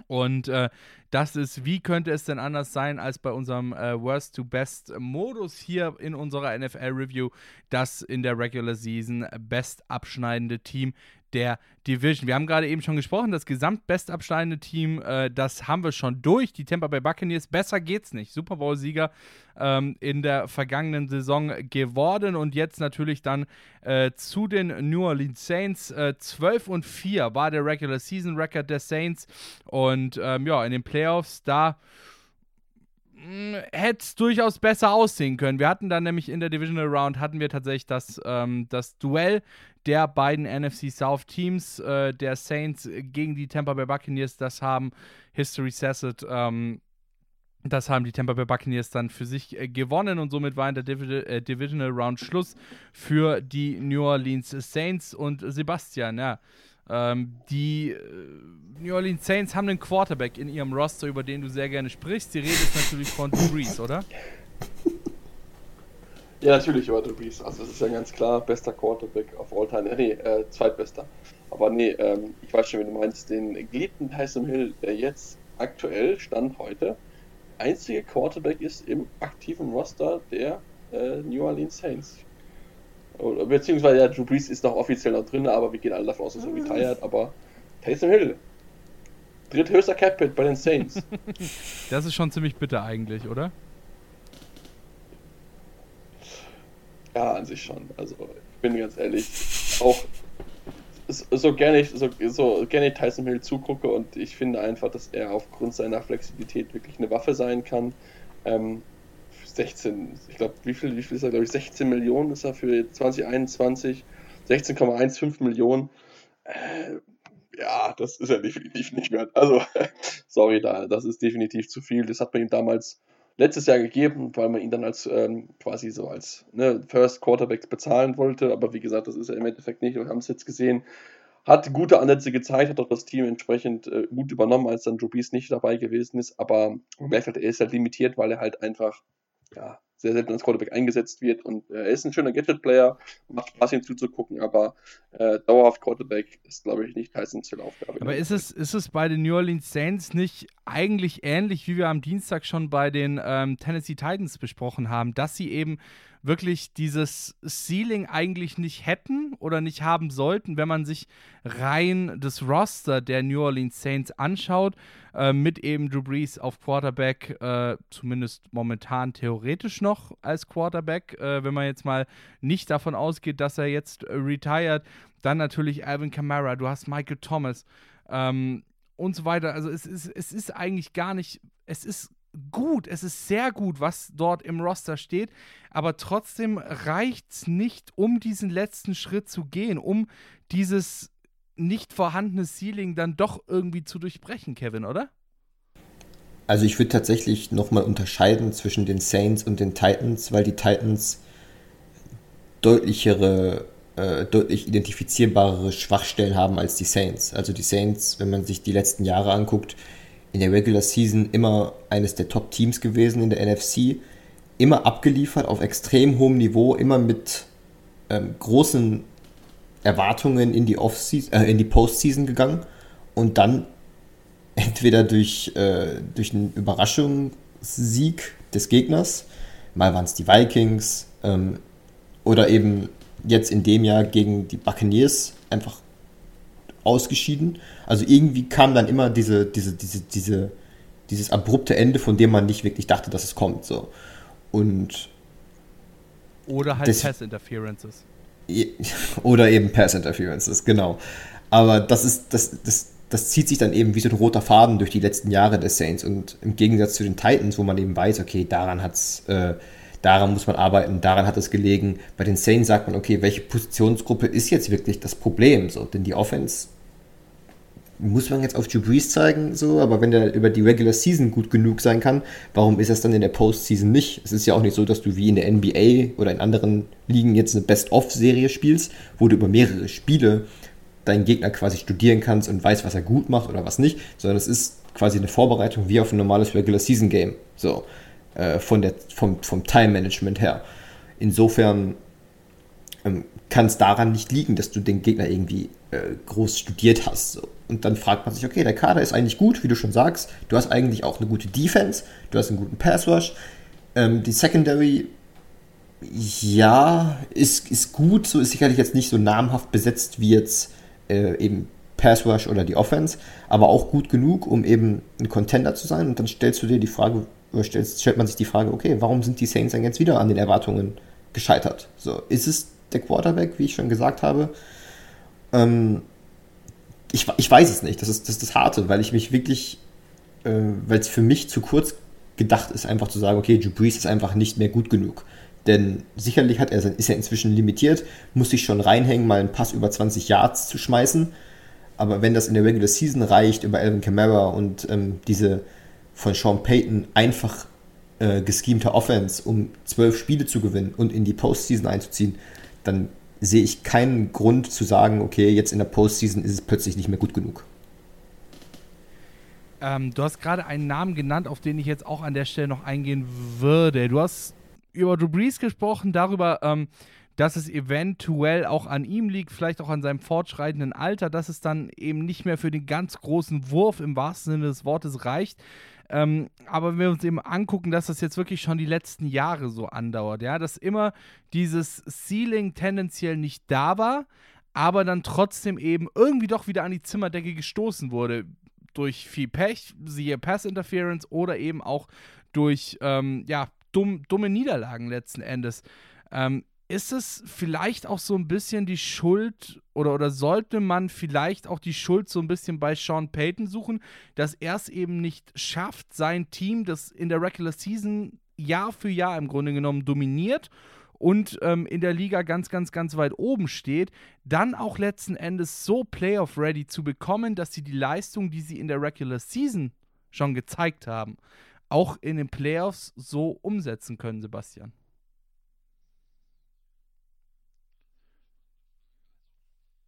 Und äh, das ist, wie könnte es denn anders sein als bei unserem äh, Worst to Best Modus hier in unserer NFL Review, das in der Regular Season best abschneidende Team der Division. Wir haben gerade eben schon gesprochen, das gesamtbestabschneidende Team, äh, das haben wir schon durch. Die Tampa Bay Buccaneers, besser geht's nicht. Super Bowl-Sieger ähm, in der vergangenen Saison geworden und jetzt natürlich dann äh, zu den New Orleans Saints. Äh, 12 und 4 war der Regular Season Record der Saints und ähm, ja, in den Playoffs da hm, hätte es durchaus besser aussehen können. Wir hatten dann nämlich in der Divisional Round hatten wir tatsächlich das, ähm, das Duell der beiden NFC South Teams, äh, der Saints gegen die Tampa Bay Buccaneers. Das haben History says it, ähm, das haben die Tampa Bay Buccaneers dann für sich äh, gewonnen und somit war in der Divi äh, Divisional Round Schluss für die New Orleans Saints und Sebastian, ja. Ähm, die äh, New Orleans Saints haben einen Quarterback in ihrem Roster, über den du sehr gerne sprichst. Die Rede ist natürlich von Brees, oder? Ja, natürlich über Brees. Also das ist ja ganz klar, bester Quarterback auf All Time. Nee, äh, zweitbester. Aber nee, ähm, ich weiß schon, wie du meinst. Den geliebten Tyson Hill, der jetzt aktuell, Stand heute, einzige Quarterback ist im aktiven Roster der äh, New Orleans Saints. Beziehungsweise ja, Drew Brees ist noch offiziell noch drin, aber wir gehen alle davon aus, dass er ah. retired. Aber Taysom Hill, dritthöchster Cap-Hit bei den Saints. das ist schon ziemlich bitter eigentlich, oder? Ja, an sich schon. Also, ich bin ganz ehrlich, auch so gerne ich, so, so gerne ich Tyson Hill zugucke und ich finde einfach, dass er aufgrund seiner Flexibilität wirklich eine Waffe sein kann. Ähm, 16, ich glaube, wie viel, wie viel ist er, glaube ich, 16 Millionen ist er für 2021, 16,15 Millionen. Äh, ja, das ist er definitiv nicht wert. Also, sorry, da, das ist definitiv zu viel. Das hat man ihm damals letztes Jahr gegeben, weil man ihn dann als ähm, quasi so als ne, First Quarterback bezahlen wollte. Aber wie gesagt, das ist er im Endeffekt nicht. Wir haben es jetzt gesehen. Hat gute Ansätze gezeigt, hat auch das Team entsprechend äh, gut übernommen, als dann Drew nicht dabei gewesen ist. Aber man merkt halt, er ist halt limitiert, weil er halt einfach ja, sehr selten als Quarterback eingesetzt wird. Und äh, er ist ein schöner Gadget-Player, macht Spaß, ihm zuzugucken, aber äh, dauerhaft Quarterback ist, glaube ich, nicht Tysons Aufgabe. Aber ist es, ist es bei den New Orleans Saints nicht eigentlich ähnlich, wie wir am Dienstag schon bei den ähm, Tennessee Titans besprochen haben, dass sie eben wirklich dieses Ceiling eigentlich nicht hätten oder nicht haben sollten, wenn man sich rein das Roster der New Orleans Saints anschaut, äh, mit eben Drew Brees auf Quarterback, äh, zumindest momentan theoretisch noch als Quarterback, äh, wenn man jetzt mal nicht davon ausgeht, dass er jetzt retired, dann natürlich Alvin Kamara, du hast Michael Thomas ähm, und so weiter. Also es ist, es ist eigentlich gar nicht, es ist gut, es ist sehr gut, was dort im Roster steht, aber trotzdem reicht es nicht, um diesen letzten Schritt zu gehen, um dieses nicht vorhandene Ceiling dann doch irgendwie zu durchbrechen, Kevin, oder? Also ich würde tatsächlich nochmal unterscheiden zwischen den Saints und den Titans, weil die Titans deutlichere, äh, deutlich identifizierbare Schwachstellen haben als die Saints. Also die Saints, wenn man sich die letzten Jahre anguckt, in der Regular Season immer eines der Top-Teams gewesen in der NFC, immer abgeliefert auf extrem hohem Niveau, immer mit ähm, großen Erwartungen in die, Off äh, in die Postseason gegangen und dann entweder durch, äh, durch einen Überraschungssieg des Gegners, mal waren es die Vikings, ähm, oder eben jetzt in dem Jahr gegen die Buccaneers einfach ausgeschieden. Also irgendwie kam dann immer diese, diese, diese, diese, dieses abrupte Ende, von dem man nicht wirklich dachte, dass es kommt. So. Und oder halt Pass Interferences. Oder eben Pass Interferences, genau. Aber das ist, das, das, das zieht sich dann eben wie so ein roter Faden durch die letzten Jahre des Saints. Und im Gegensatz zu den Titans, wo man eben weiß, okay, daran hat's, äh, daran muss man arbeiten, daran hat es gelegen. Bei den Saints sagt man, okay, welche Positionsgruppe ist jetzt wirklich das Problem? So, denn die Offense muss man jetzt auf Drew Brees zeigen, so, aber wenn der über die Regular Season gut genug sein kann, warum ist das dann in der Postseason nicht? Es ist ja auch nicht so, dass du wie in der NBA oder in anderen Ligen jetzt eine Best-of-Serie spielst, wo du über mehrere Spiele deinen Gegner quasi studieren kannst und weißt, was er gut macht oder was nicht, sondern es ist quasi eine Vorbereitung wie auf ein normales Regular Season Game, so, äh, von der, vom, vom Time Management her. Insofern kann es daran nicht liegen, dass du den Gegner irgendwie äh, groß studiert hast. So. Und dann fragt man sich, okay, der Kader ist eigentlich gut, wie du schon sagst. Du hast eigentlich auch eine gute Defense, du hast einen guten Pass Rush. Ähm, die Secondary, ja, ist, ist gut, so ist sicherlich jetzt nicht so namhaft besetzt wie jetzt äh, eben Pass Rush oder die Offense, aber auch gut genug, um eben ein Contender zu sein. Und dann stellst du dir die Frage, oder stellst, stellt man sich die Frage, okay, warum sind die Saints dann jetzt wieder an den Erwartungen gescheitert? So, ist es der Quarterback, wie ich schon gesagt habe. Ähm, ich, ich weiß es nicht, das ist, das ist das Harte, weil ich mich wirklich, äh, weil es für mich zu kurz gedacht ist, einfach zu sagen, okay, Drew ist einfach nicht mehr gut genug. Denn sicherlich hat er, ist er inzwischen limitiert, muss sich schon reinhängen, mal einen Pass über 20 Yards zu schmeißen. Aber wenn das in der Regular Season reicht, über Alvin Kamara und ähm, diese von Sean Payton einfach äh, geschemte Offense, um zwölf Spiele zu gewinnen und in die Postseason einzuziehen, dann sehe ich keinen Grund zu sagen, okay, jetzt in der Postseason ist es plötzlich nicht mehr gut genug. Ähm, du hast gerade einen Namen genannt, auf den ich jetzt auch an der Stelle noch eingehen würde. Du hast über Drew Brees gesprochen, darüber, ähm, dass es eventuell auch an ihm liegt, vielleicht auch an seinem fortschreitenden Alter, dass es dann eben nicht mehr für den ganz großen Wurf im wahrsten Sinne des Wortes reicht. Ähm, aber wenn wir uns eben angucken, dass das jetzt wirklich schon die letzten Jahre so andauert, ja, dass immer dieses Ceiling tendenziell nicht da war, aber dann trotzdem eben irgendwie doch wieder an die Zimmerdecke gestoßen wurde. Durch viel Pech, siehe Pass Interference oder eben auch durch ähm, ja, dumm, dumme Niederlagen letzten Endes. Ähm, ist es vielleicht auch so ein bisschen die Schuld oder, oder sollte man vielleicht auch die Schuld so ein bisschen bei Sean Payton suchen, dass er es eben nicht schafft, sein Team, das in der Regular Season Jahr für Jahr im Grunde genommen dominiert und ähm, in der Liga ganz, ganz, ganz weit oben steht, dann auch letzten Endes so Playoff-ready zu bekommen, dass sie die Leistung, die sie in der Regular Season schon gezeigt haben, auch in den Playoffs so umsetzen können, Sebastian.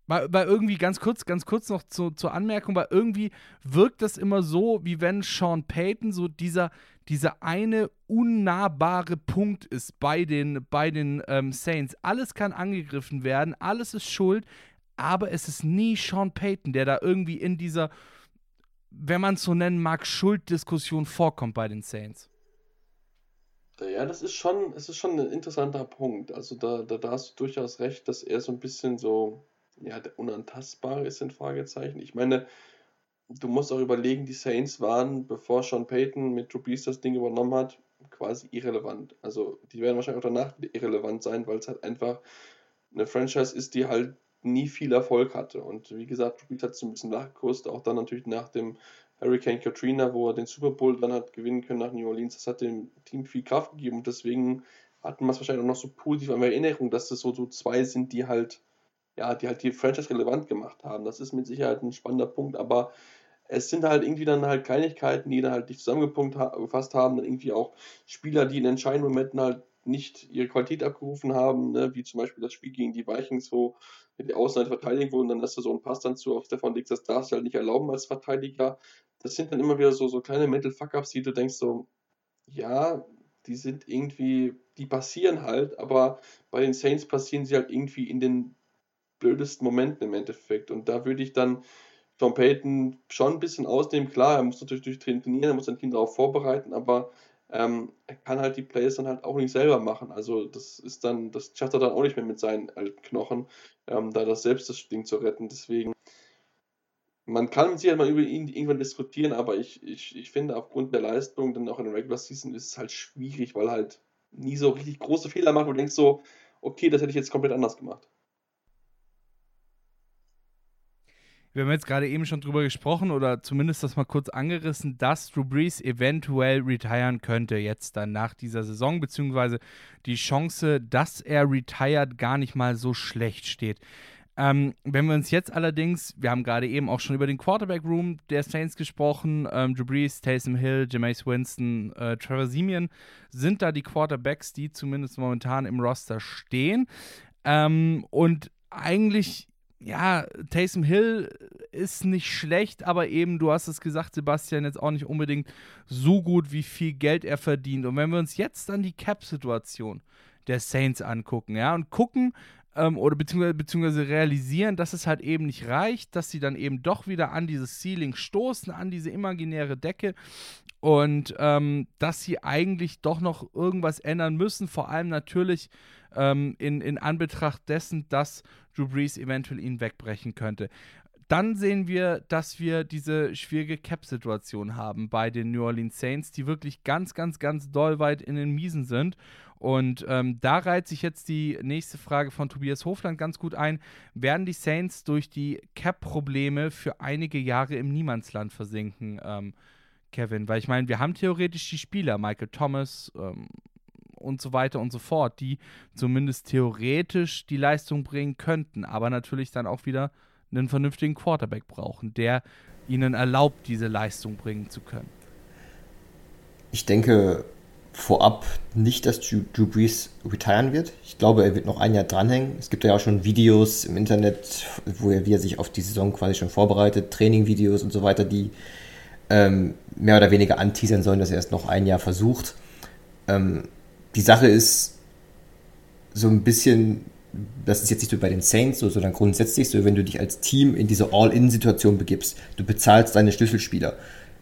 Weil, weil irgendwie ganz kurz, ganz kurz noch zu, zur Anmerkung, weil irgendwie wirkt das immer so, wie wenn Sean Payton so dieser, dieser eine unnahbare Punkt ist bei den, bei den ähm, Saints. Alles kann angegriffen werden, alles ist schuld, aber es ist nie Sean Payton, der da irgendwie in dieser, wenn man es so nennen mag, Schulddiskussion vorkommt bei den Saints. Ja, das ist schon, es ist schon ein interessanter Punkt. Also da, da, da hast du durchaus recht, dass er so ein bisschen so ja, der Unantastbare ist ein Fragezeichen. Ich meine, du musst auch überlegen, die Saints waren, bevor Sean Payton mit Drew Brees das Ding übernommen hat, quasi irrelevant. Also die werden wahrscheinlich auch danach irrelevant sein, weil es halt einfach eine Franchise ist, die halt nie viel Erfolg hatte. Und wie gesagt, Drew Brees hat es ein bisschen nachgekostet, auch dann natürlich nach dem Hurricane Katrina, wo er den Super Bowl dann hat gewinnen können nach New Orleans. Das hat dem Team viel Kraft gegeben und deswegen hatten wir es wahrscheinlich auch noch so positiv in Erinnerung, dass das so, so zwei sind, die halt ja, die halt die Franchise relevant gemacht haben. Das ist mit Sicherheit ein spannender Punkt, aber es sind halt irgendwie dann halt Kleinigkeiten, die dann halt nicht zusammengefasst haben, dann irgendwie auch Spieler, die in entscheidenden Momenten halt nicht ihre Qualität abgerufen haben, ne? wie zum Beispiel das Spiel gegen die Vikings, wo die Außenseite verteidigt wurden, dann lässt du so einen Pass dann zu auf Stefan Dix, das darfst du halt nicht erlauben als Verteidiger. Das sind dann immer wieder so, so kleine Mental Fuck-Ups, die du denkst so, ja, die sind irgendwie, die passieren halt, aber bei den Saints passieren sie halt irgendwie in den blödesten Momenten im Endeffekt. Und da würde ich dann John Payton schon ein bisschen ausnehmen. Klar, er muss natürlich durch trainieren, er muss sein Team darauf vorbereiten, aber ähm, er kann halt die Plays dann halt auch nicht selber machen. Also das ist dann, das schafft er dann auch nicht mehr mit seinen alten Knochen, ähm, da das selbst das Ding zu retten. Deswegen, man kann mit Sicherheit mal über ihn irgendwann diskutieren, aber ich, ich, ich finde, aufgrund der Leistung, dann auch in der Regular Season, ist es halt schwierig, weil halt nie so richtig große Fehler macht, du denkst so, okay, das hätte ich jetzt komplett anders gemacht. Wir haben jetzt gerade eben schon drüber gesprochen oder zumindest das mal kurz angerissen, dass Drew Brees eventuell retiren könnte jetzt dann nach dieser Saison, beziehungsweise die Chance, dass er retired, gar nicht mal so schlecht steht. Ähm, wenn wir uns jetzt allerdings, wir haben gerade eben auch schon über den Quarterback Room der Saints gesprochen, ähm, Drew Brees, Taysom Hill, Jameis Winston, äh, Trevor Simeon sind da die Quarterbacks, die zumindest momentan im Roster stehen. Ähm, und eigentlich ja, Taysom Hill ist nicht schlecht, aber eben, du hast es gesagt, Sebastian, jetzt auch nicht unbedingt so gut, wie viel Geld er verdient. Und wenn wir uns jetzt dann die Cap-Situation der Saints angucken, ja, und gucken, ähm, oder beziehungsweise, beziehungsweise realisieren, dass es halt eben nicht reicht, dass sie dann eben doch wieder an dieses Ceiling stoßen, an diese imaginäre Decke und ähm, dass sie eigentlich doch noch irgendwas ändern müssen, vor allem natürlich ähm, in, in Anbetracht dessen, dass Drew Brees eventuell ihn wegbrechen könnte. Dann sehen wir, dass wir diese schwierige Cap-Situation haben bei den New Orleans Saints, die wirklich ganz, ganz, ganz doll weit in den Miesen sind. Und ähm, da reiht sich jetzt die nächste Frage von Tobias Hofland ganz gut ein. Werden die Saints durch die Cap-Probleme für einige Jahre im Niemandsland versinken, ähm, Kevin? Weil ich meine, wir haben theoretisch die Spieler, Michael Thomas, ähm, und so weiter und so fort, die zumindest theoretisch die Leistung bringen könnten, aber natürlich dann auch wieder einen vernünftigen Quarterback brauchen, der ihnen erlaubt, diese Leistung bringen zu können. Ich denke vorab nicht, dass Drew, Brees retiren wird. Ich glaube, er wird noch ein Jahr dranhängen. Es gibt ja auch schon Videos im Internet, wo er, wie er sich auf die Saison quasi schon vorbereitet, Trainingvideos und so weiter, die ähm, mehr oder weniger anteasern sollen, dass er es noch ein Jahr versucht. Ähm, die Sache ist so ein bisschen, das ist jetzt nicht so bei den Saints so, sondern grundsätzlich so, wenn du dich als Team in diese All-In-Situation begibst, du bezahlst deine Schlüsselspieler,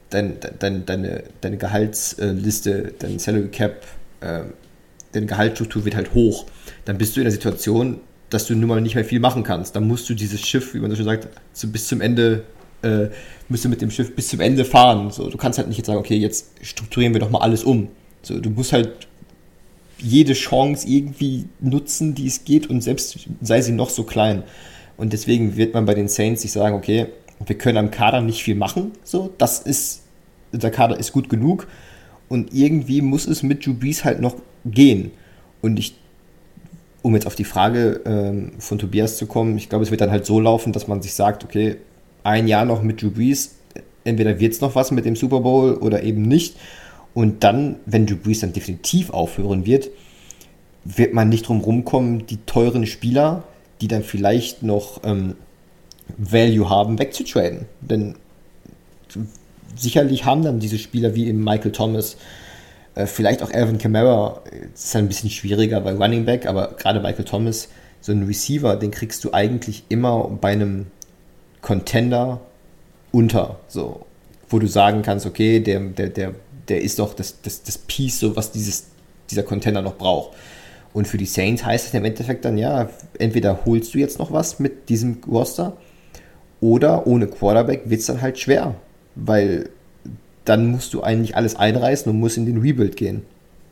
dein, dein, deine, deine Gehaltsliste, dein Salary Cap, äh, deine Gehaltsstruktur wird halt hoch, dann bist du in der Situation, dass du nun mal nicht mehr viel machen kannst. Dann musst du dieses Schiff, wie man so schon sagt, so bis zum Ende äh, müsst du mit dem Schiff bis zum Ende fahren. So, du kannst halt nicht jetzt sagen, okay, jetzt strukturieren wir doch mal alles um. So, du musst halt jede Chance irgendwie nutzen, die es geht und selbst sei sie noch so klein. Und deswegen wird man bei den Saints sich sagen, okay, wir können am Kader nicht viel machen, so, das ist, der Kader ist gut genug und irgendwie muss es mit Brees halt noch gehen. Und ich, um jetzt auf die Frage ähm, von Tobias zu kommen, ich glaube, es wird dann halt so laufen, dass man sich sagt, okay, ein Jahr noch mit Brees, entweder wird es noch was mit dem Super Bowl oder eben nicht. Und dann, wenn Brees dann definitiv aufhören wird, wird man nicht drum rumkommen, die teuren Spieler, die dann vielleicht noch ähm, Value haben, wegzutraden. Denn sicherlich haben dann diese Spieler wie eben Michael Thomas, äh, vielleicht auch Alvin Kamara, das ist ein bisschen schwieriger bei Running Back, aber gerade Michael Thomas, so ein Receiver, den kriegst du eigentlich immer bei einem Contender unter, so, wo du sagen kannst, okay, der, der, der der ist doch das, das, das Piece, so was dieses, dieser Container noch braucht. Und für die Saints heißt es im Endeffekt dann, ja, entweder holst du jetzt noch was mit diesem Roster oder ohne Quarterback wird es dann halt schwer, weil dann musst du eigentlich alles einreißen und musst in den Rebuild gehen.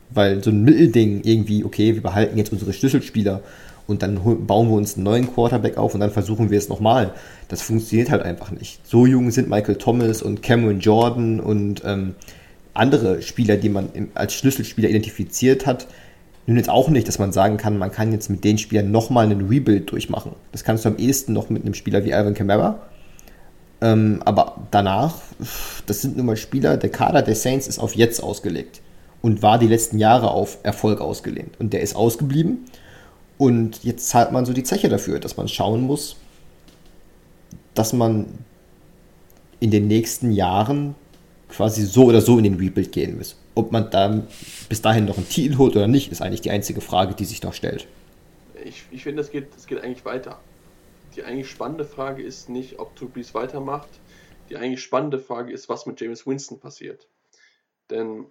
Weil so ein Mittelding irgendwie, okay, wir behalten jetzt unsere Schlüsselspieler und dann bauen wir uns einen neuen Quarterback auf und dann versuchen wir es nochmal. Das funktioniert halt einfach nicht. So jung sind Michael Thomas und Cameron Jordan und ähm, andere Spieler, die man als Schlüsselspieler identifiziert hat, nun jetzt auch nicht, dass man sagen kann, man kann jetzt mit den Spielern nochmal einen Rebuild durchmachen. Das kannst du am ehesten noch mit einem Spieler wie Alvin Kamara. Ähm, aber danach, das sind nun mal Spieler, der Kader der Saints ist auf jetzt ausgelegt und war die letzten Jahre auf Erfolg ausgelehnt. Und der ist ausgeblieben. Und jetzt zahlt man so die Zeche dafür, dass man schauen muss, dass man in den nächsten Jahren quasi so oder so in den Rebuild gehen muss. Ob man dann bis dahin noch einen Titel holt oder nicht, ist eigentlich die einzige Frage, die sich noch stellt. Ich, ich finde, das geht, das geht eigentlich weiter. die eigentlich spannende Frage ist nicht, ob Drew weitermacht. Die eigentlich spannende Frage ist, was mit James Winston passiert. Denn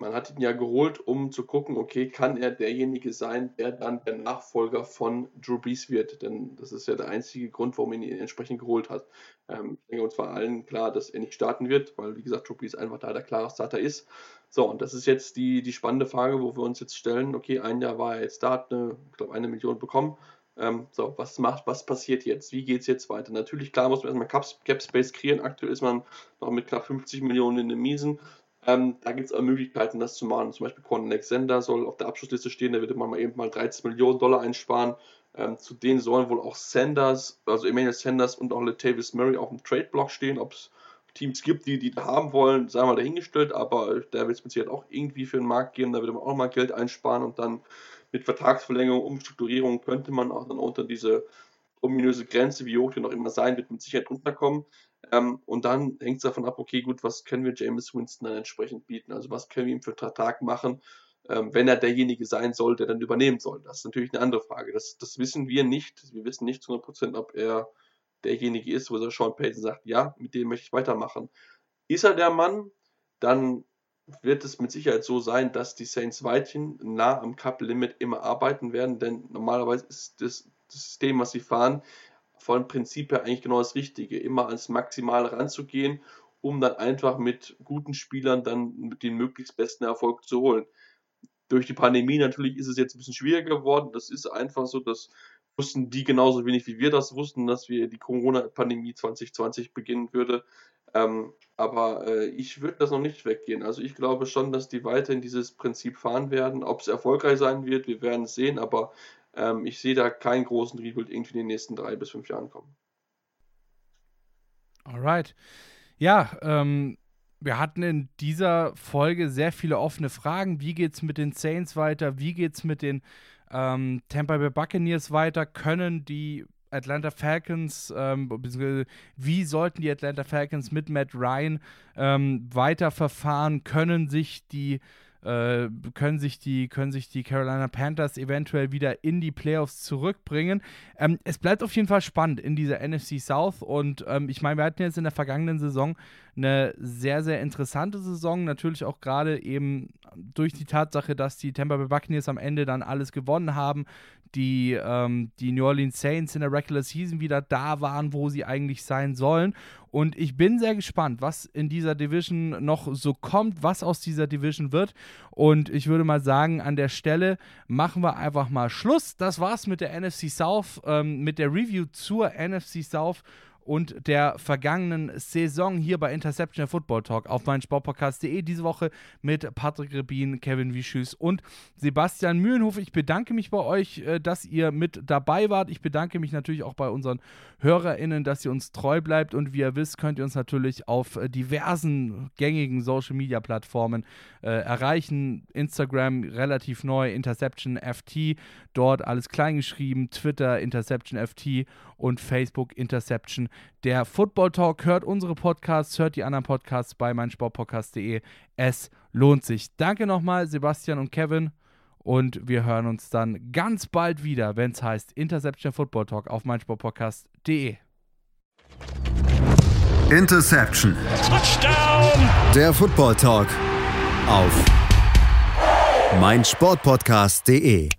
man hat ihn ja geholt, um zu gucken, okay, kann er derjenige sein, der dann der Nachfolger von Drew Brees wird? Denn das ist ja der einzige Grund, warum man ihn entsprechend geholt hat. Ähm, ich denke, uns war allen klar, dass er nicht starten wird, weil, wie gesagt, Drew Brees einfach da der klare Starter ist. So, und das ist jetzt die, die spannende Frage, wo wir uns jetzt stellen, okay, ein Jahr war er jetzt da, hat eine, ich glaube, eine Million bekommen. Ähm, so, was macht, was passiert jetzt? Wie geht es jetzt weiter? Natürlich, klar, muss man erstmal Cap, Cap Space kreieren. Aktuell ist man noch mit knapp 50 Millionen in den Miesen. Ähm, da gibt es auch Möglichkeiten, das zu machen. Zum Beispiel Con Alexander soll auf der Abschlussliste stehen, da würde man mal eben mal 13 Millionen Dollar einsparen. Ähm, zu denen sollen wohl auch Sanders, also Emmanuel Sanders und auch Latavius Murray auf dem Trade-Block stehen. Ob es Teams gibt, die die haben wollen, sei mal dahingestellt, aber da wird es mit Sicherheit auch irgendwie für den Markt geben, da würde man auch mal Geld einsparen und dann mit Vertragsverlängerung, Umstrukturierung könnte man auch dann unter diese ominöse Grenze, wie hoch die noch immer sein wird, mit Sicherheit runterkommen. Ähm, und dann hängt es davon ab, okay, gut, was können wir James Winston dann entsprechend bieten? Also was können wir ihm für einen Vertrag machen, ähm, wenn er derjenige sein soll, der dann übernehmen soll? Das ist natürlich eine andere Frage. Das, das wissen wir nicht. Wir wissen nicht zu 100%, ob er derjenige ist, wo der Sean Payton sagt, ja, mit dem möchte ich weitermachen. Ist er der Mann, dann wird es mit Sicherheit so sein, dass die Saints weithin nah am Cup-Limit immer arbeiten werden, denn normalerweise ist das, das System, was sie fahren, von Prinzip her eigentlich genau das Richtige, immer ans Maximale ranzugehen, um dann einfach mit guten Spielern dann den möglichst besten Erfolg zu holen. Durch die Pandemie natürlich ist es jetzt ein bisschen schwieriger geworden. Das ist einfach so, dass wussten die genauso wenig wie wir das wussten, dass wir die Corona-Pandemie 2020 beginnen würde. Ähm, aber äh, ich würde das noch nicht weggehen. Also ich glaube schon, dass die weiterhin dieses Prinzip fahren werden. Ob es erfolgreich sein wird, wir werden es sehen, aber ähm, ich sehe da keinen großen Rebuild irgendwie in den nächsten drei bis fünf Jahren kommen. Alright. Ja, ähm, wir hatten in dieser Folge sehr viele offene Fragen. Wie geht es mit den Saints weiter? Wie geht es mit den ähm, Tampa Bay Buccaneers weiter? Können die Atlanta Falcons, ähm, wie sollten die Atlanta Falcons mit Matt Ryan ähm, weiterverfahren? Können sich die äh, können, sich die, können sich die Carolina Panthers eventuell wieder in die Playoffs zurückbringen. Ähm, es bleibt auf jeden Fall spannend in dieser NFC South und ähm, ich meine, wir hatten jetzt in der vergangenen Saison eine sehr, sehr interessante Saison. Natürlich auch gerade eben durch die Tatsache, dass die Tampa Bay Buccaneers am Ende dann alles gewonnen haben, die, ähm, die New Orleans Saints in der Regular Season wieder da waren, wo sie eigentlich sein sollen. Und ich bin sehr gespannt, was in dieser Division noch so kommt, was aus dieser Division wird. Und ich würde mal sagen, an der Stelle machen wir einfach mal Schluss. Das war's mit der NFC South, ähm, mit der Review zur NFC South und der vergangenen Saison hier bei Interception Football Talk auf meinsportpodcast.de. Diese Woche mit Patrick Rebin, Kevin Wischüs und Sebastian Mühlenhof. Ich bedanke mich bei euch, äh, dass ihr mit dabei wart. Ich bedanke mich natürlich auch bei unseren HörerInnen, dass ihr uns treu bleibt. Und wie ihr wisst, könnt ihr uns natürlich auf äh, diversen gängigen Social Media Plattformen äh, erreichen. Instagram relativ neu, Interception FT, dort alles kleingeschrieben. Twitter Interception FT und Facebook Interception. Der Football Talk hört unsere Podcasts, hört die anderen Podcasts bei meinsportpodcast.de. Es lohnt sich. Danke nochmal, Sebastian und Kevin. Und wir hören uns dann ganz bald wieder, wenn es heißt Interception Football Talk auf meinsportpodcast.de. Interception. Touchdown. Der Football Talk auf meinsportpodcast.de.